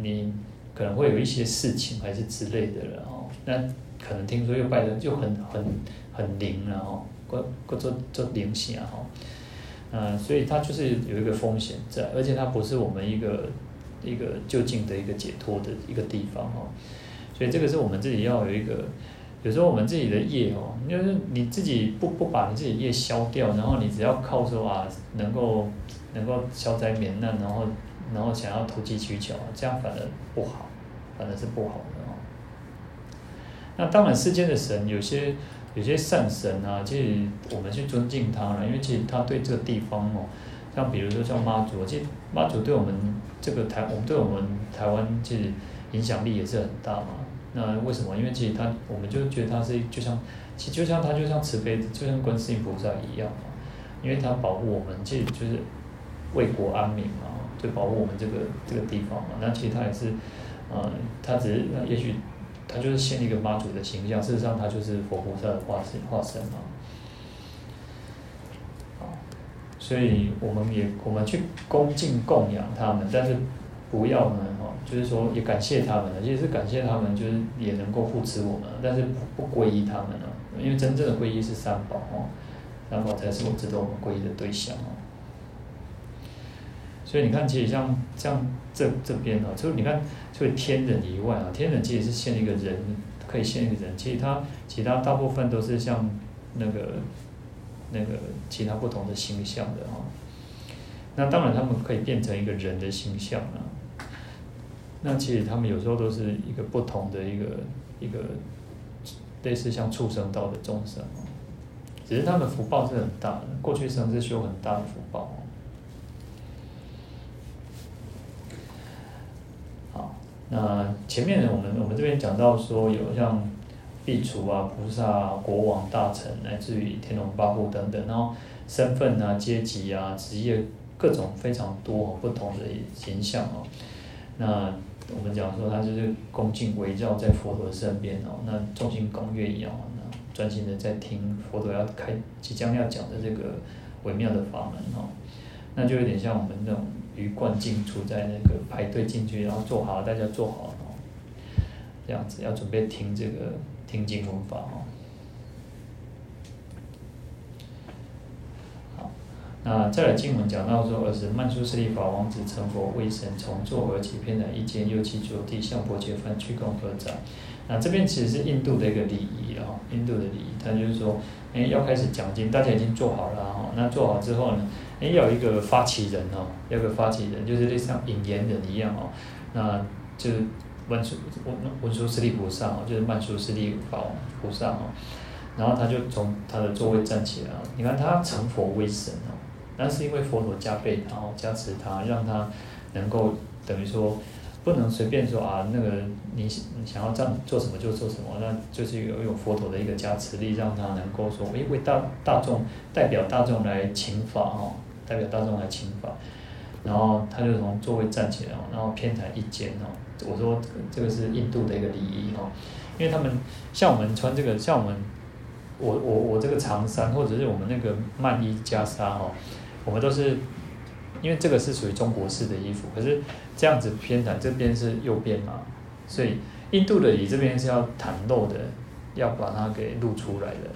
你可能会有一些事情还是之类的了哦。那可能听说又拜的就很很很灵了哦，各各做做灵性啊哈，嗯，所以它就是有一个风险在，而且它不是我们一个一个就近的一个解脱的一个地方哦，所以这个是我们自己要有一个。有时候我们自己的业哦，就是你自己不不把你自己业消掉，然后你只要靠说啊，能够能够消灾免难，然后然后想要投机取巧，这样反而不好，反而是不好的哦。那当然世间的神有些有些善神啊，其实我们去尊敬他了，因为其实他对这个地方哦，像比如说像妈祖，其实妈祖对我们这个台，我们对我们台湾其实影响力也是很大嘛。那为什么？因为其实他，我们就觉得他是就像，其实就像他就像慈悲，就像观世音菩萨一样嘛。因为他保护我们，其实就是为国安民嘛，就保护我们这个这个地方嘛。那其实他也是，呃，他只是那也许他就是现一个妈祖的形象，事实上他就是佛菩萨的化身化身嘛。所以我们也我们去恭敬供养他们，但是不要呢。哈就是说，也感谢他们了，其实是感谢他们，就是也能够护持我们，但是不不皈依他们了，因为真正的皈依是三宝哦，三宝才是我值得我们皈依的对象哦。所以你看，其实像像这这边哦，就是你看，除了天人以外啊，天人其实是现一个人，可以现一个人，其他其他大部分都是像那个那个其他不同的形象的哈。那当然，他们可以变成一个人的形象啊。那其实他们有时候都是一个不同的一个一个类似像畜生道的众生，只是他们福报是很大的，过去生是修很大的福报哦。好，那前面我们我们这边讲到说有像壁橱啊、菩萨、啊、国王、大臣，乃至于天龙八部等等，然后身份啊、阶级啊、职业各种非常多不同的形象哦。那我们讲说他就是恭敬围绕在佛陀身边哦，那众星拱月一样，那专心的在听佛陀要开即将要讲的这个微妙的法门哦，那就有点像我们那种鱼贯进出在那个排队进去，然后坐好，大家坐好哦，这样子要准备听这个。听经文法哦，好，那再来经文讲到说，尔时曼殊室利法王子成佛威神，从座而起，偏袒一间，右膝着地，向薄伽梵鞠躬合掌。那这边其实是印度的一个礼仪哦，印度的礼仪，他就是说，哎，要开始讲经，大家已经做好了哈，那做好之后呢，哎，要有一个发起人哦，要个发起人，就是类似像引言人一样哦，那就是。文殊文文殊师利菩萨哦，就是曼殊师利法王菩萨哦，然后他就从他的座位站起来，你看他成佛为神哦，那是因为佛陀加被他哦，加持他，让他能够等于说不能随便说啊，那个你你想要这样做什么就做什么，那就是有有佛陀的一个加持力，让他能够说，诶为大大众代表大众来请法哦，代表大众来请法，然后他就从座位站起来哦，然后偏袒一肩哦。我说这个是印度的一个礼仪哦，因为他们像我们穿这个，像我们我我我这个长衫或者是我们那个曼衣袈裟哦，我们都是因为这个是属于中国式的衣服，可是这样子偏袒这边是右边嘛，所以印度的礼这边是要袒露的，要把它给露出来的，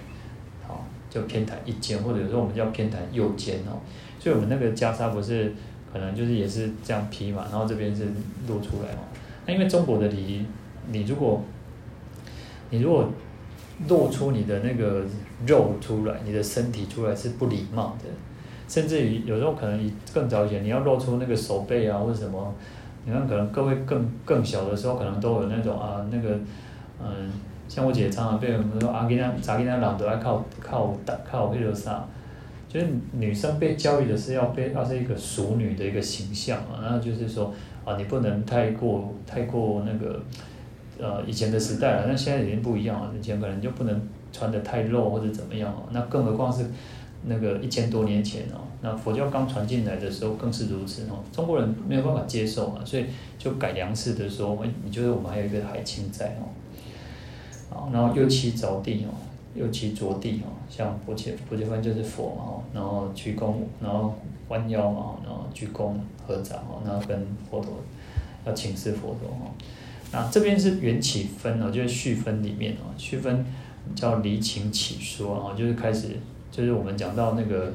好，就偏袒一肩，或者说我们叫偏袒右肩哦，所以我们那个袈裟不是可能就是也是这样披嘛，然后这边是露出来嘛。那因为中国的礼仪，你如果，你如果露出你的那个肉出来，你的身体出来是不礼貌的，甚至于有时候可能更早以前，你要露出那个手背啊或者什么，你看可能各位更更小的时候，可能都有那种啊那个，嗯，像我姐常常被人们说啊，给他咋给他朗都要靠靠打靠背着啥，就是女生被教育的是要被要是一个淑女的一个形象啊，然后就是说。啊，你不能太过太过那个，呃，以前的时代了，那现在已经不一样了。以前可能就不能穿的太露或者怎么样了。那更何况是那个一千多年前哦，那佛教刚传进来的时候更是如此哦。中国人没有办法接受嘛，所以就改良式的说，哎，你觉得我们还有一个海清在哦，然后右膝着地哦，右膝着地哦，像佛前，佛前分就是佛哦，然后鞠躬，然后。弯腰嘛，然后鞠躬合掌哦，然后跟佛陀要请示佛陀哦。那这边是缘起分哦，就是序分里面哦，序分叫离情起说哦，就是开始就是我们讲到那个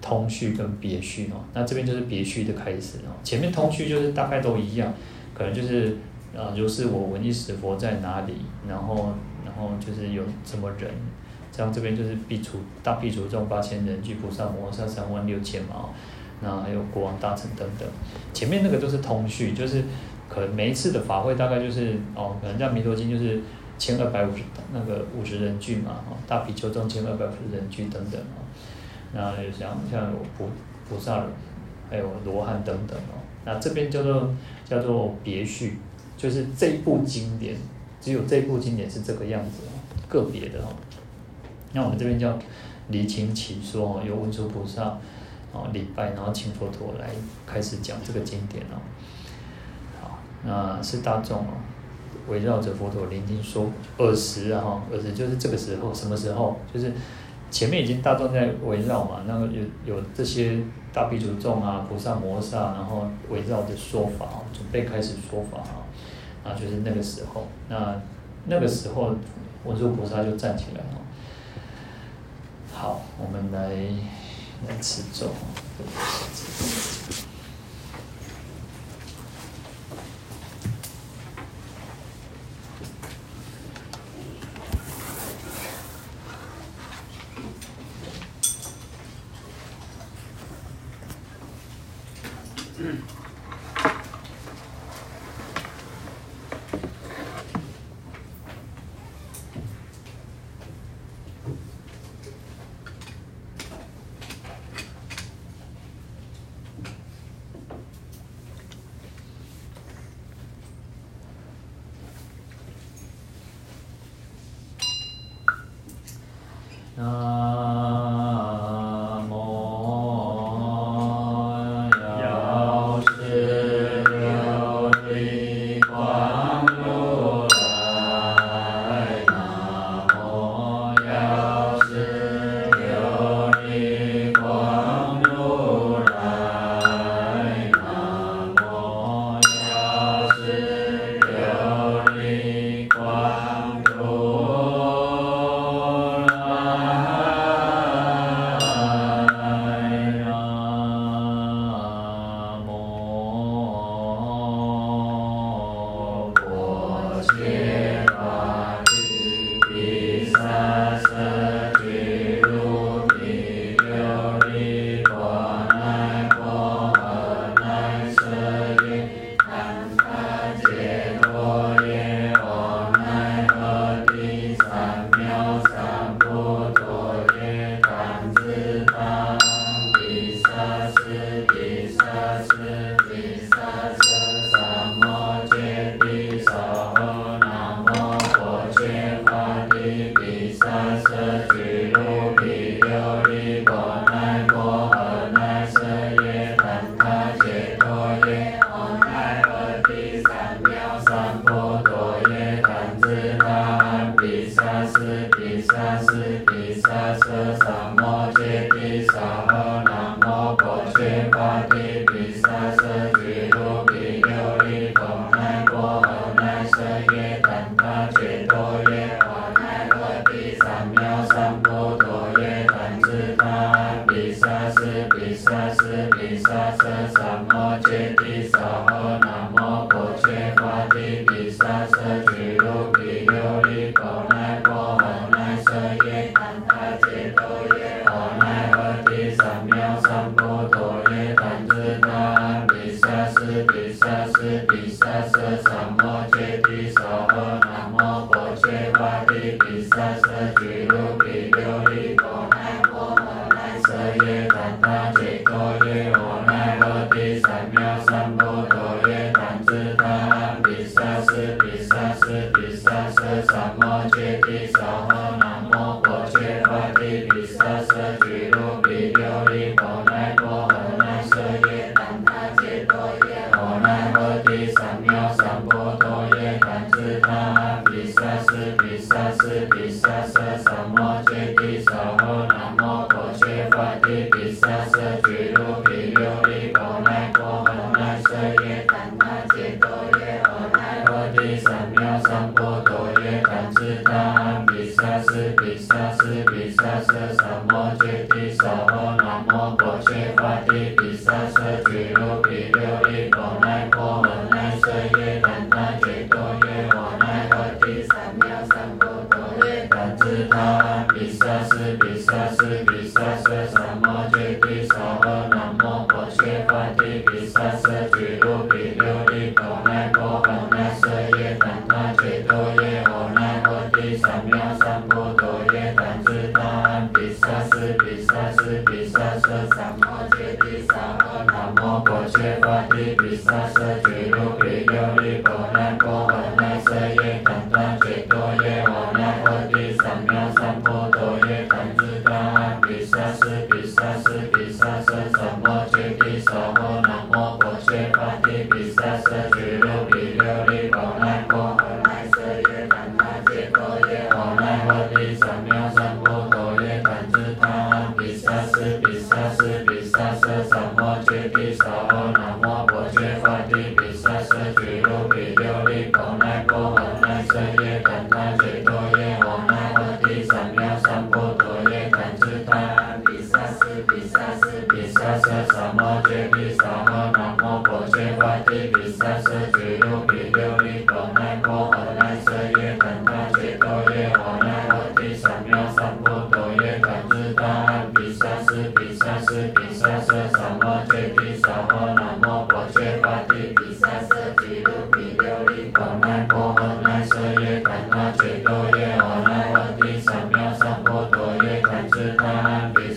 通序跟别序哦。那这边就是别序的开始哦。前面通序就是大概都一样，可能就是啊，如是我闻一时佛在哪里，然后然后就是有什么人。像这边就是壁橱大壁橱众八千人，具菩萨摩诃萨三万六千嘛。那还有国王大臣等等，前面那个都是通序，就是可能每一次的法会大概就是哦，可能像弥陀经就是千二百五十那个五十人聚嘛，哦，大比丘众千二百五十人聚等等哦，那有像像有菩菩萨，还有罗汉等等哦，那这边叫做叫做别序，就是这一部经典，只有这部经典是这个样子哦，个别的哦，那我们这边叫离情起说哦，有文殊菩萨。哦，礼拜，然后请佛陀来开始讲这个经典哦。好，那是大众哦，围绕着佛陀聆听说，尔时啊哈，尔时就是这个时候，什么时候？就是前面已经大众在围绕嘛，那个有有这些大比丘众啊、菩萨摩萨，然后围绕着说法哦，准备开始说法啊，啊，就是那个时候，那那个时候文殊菩萨就站起来了。好，我们来。来持咒。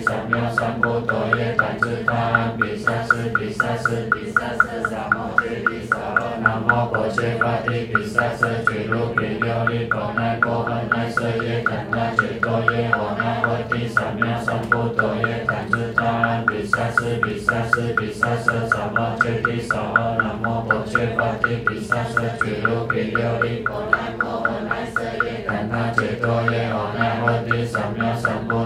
波提三藐三菩提耶怛侄他安毗沙斯毗沙斯毗沙舍三摩揭谛沙诃南无薄伽伐帝毗沙塞俱卢毗琉璃光那波罗那舍耶怛那揭多耶王那波提三藐三菩提耶怛侄他安毗沙斯毗沙斯毗沙舍三摩揭谛沙诃南无薄伽伐帝毗沙塞俱卢毗琉璃光那波罗那舍耶怛那揭多耶王那波提三藐三菩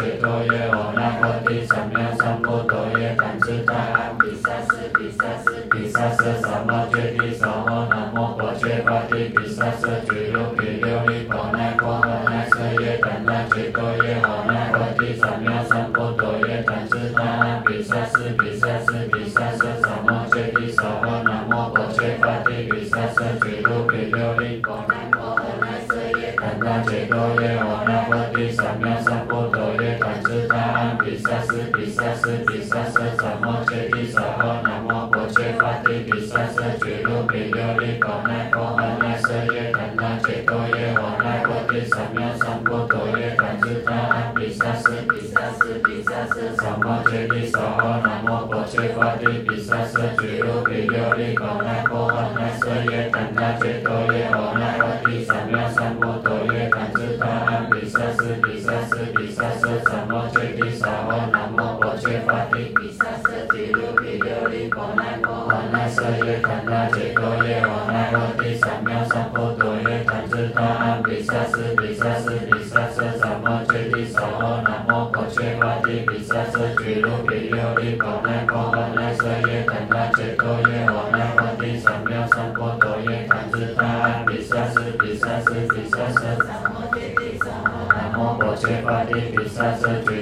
怛那揭多耶我那波提三藐三菩提耶怛侄他安比萨斯比萨斯比萨斯三摩揭谛沙诃南无薄伽伐帝比萨斯俱卢毗斯毗沙斯毗沙舍三摩揭谛沙诃南无薄伽伐帝毗沙塞俱卢毗琉璃光那波罗那舍耶怛那揭多耶王那波提三藐三菩提耶怛侄他安毗沙斯毗沙斯毗沙舍三摩揭谛沙诃南无薄伽伐帝毗沙塞俱卢毗琉璃光那波罗那舍耶怛那揭多耶王那舍耶怛那揭多耶王那波提三藐三菩提耶怛侄他安比萨斯比萨斯毗沙舍三摩揭谛沙诃南无薄伽伐帝毗沙塞俱卢毗琉璃光那波罗那舍耶怛那揭多耶王那波提三藐三菩提耶怛侄他安毗沙斯毗沙斯毗沙舍三摩揭谛沙诃南无薄伽伐帝毗沙塞俱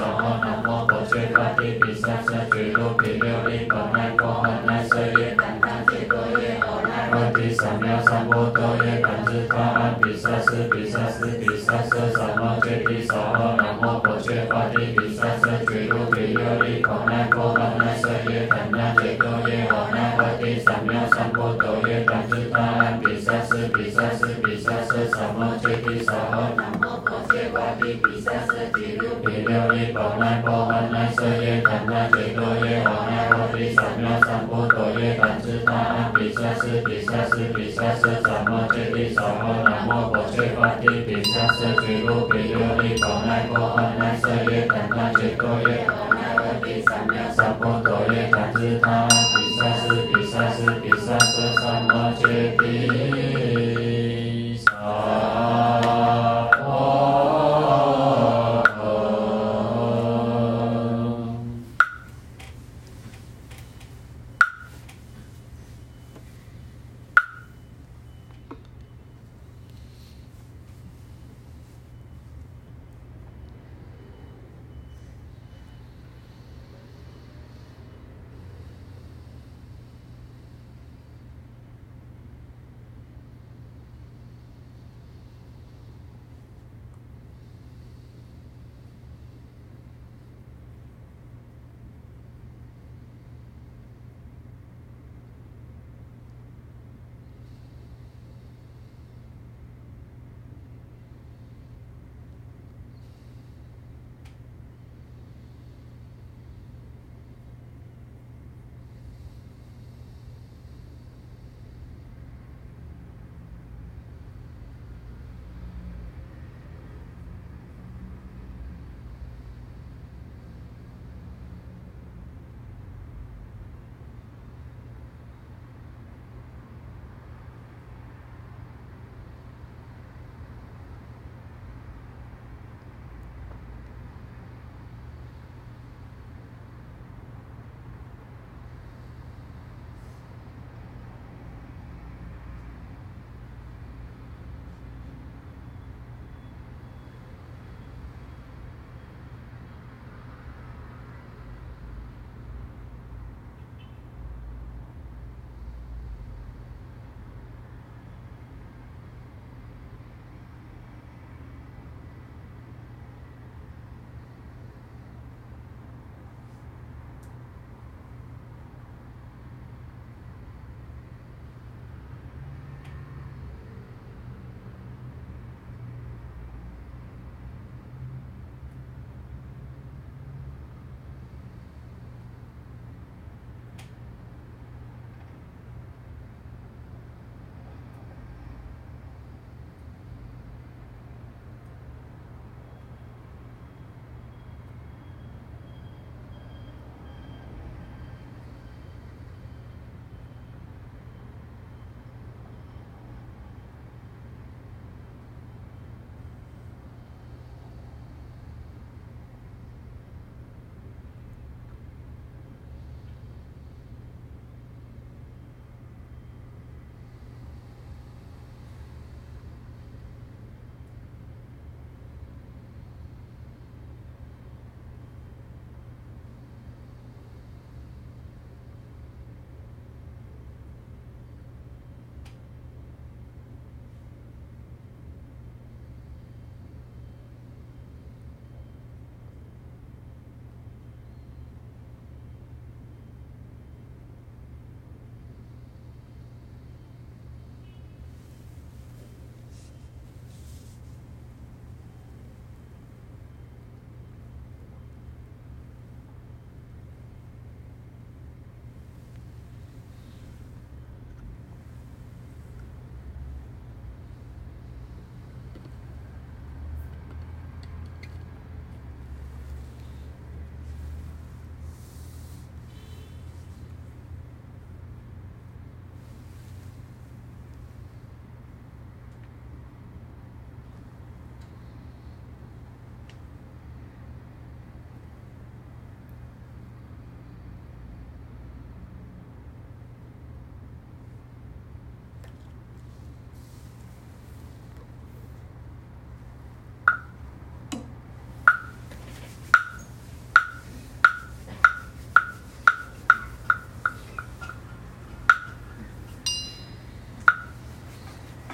摩南无薄伽伐帝毗沙塞俱卢毗琉璃光那波罗那舍耶怛那揭多耶王那波提三藐三菩提耶怛侄他安毗沙斯毗沙斯毗沙舍三摩揭谛沙诃南无薄伽伐帝毗沙塞俱卢毗琉璃光那波罗那舍耶怛那揭多耶王那波提三藐三菩提耶怛侄他安毗沙斯毗沙斯毗沙舍三摩揭谛沙诃南无薄伽伐帝毗沙塞俱卢毗琉璃光那波罗那舍耶怛那揭多耶王那波提三藐三菩提耶怛侄他安毗沙斯毗沙斯毗沙舍三摩揭谛沙诃南无薄伽伐帝毗沙塞俱卢毗琉璃光那波罗那舍耶怛那揭多耶王那波提三藐三菩提耶怛侄他安毗沙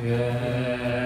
Yeah.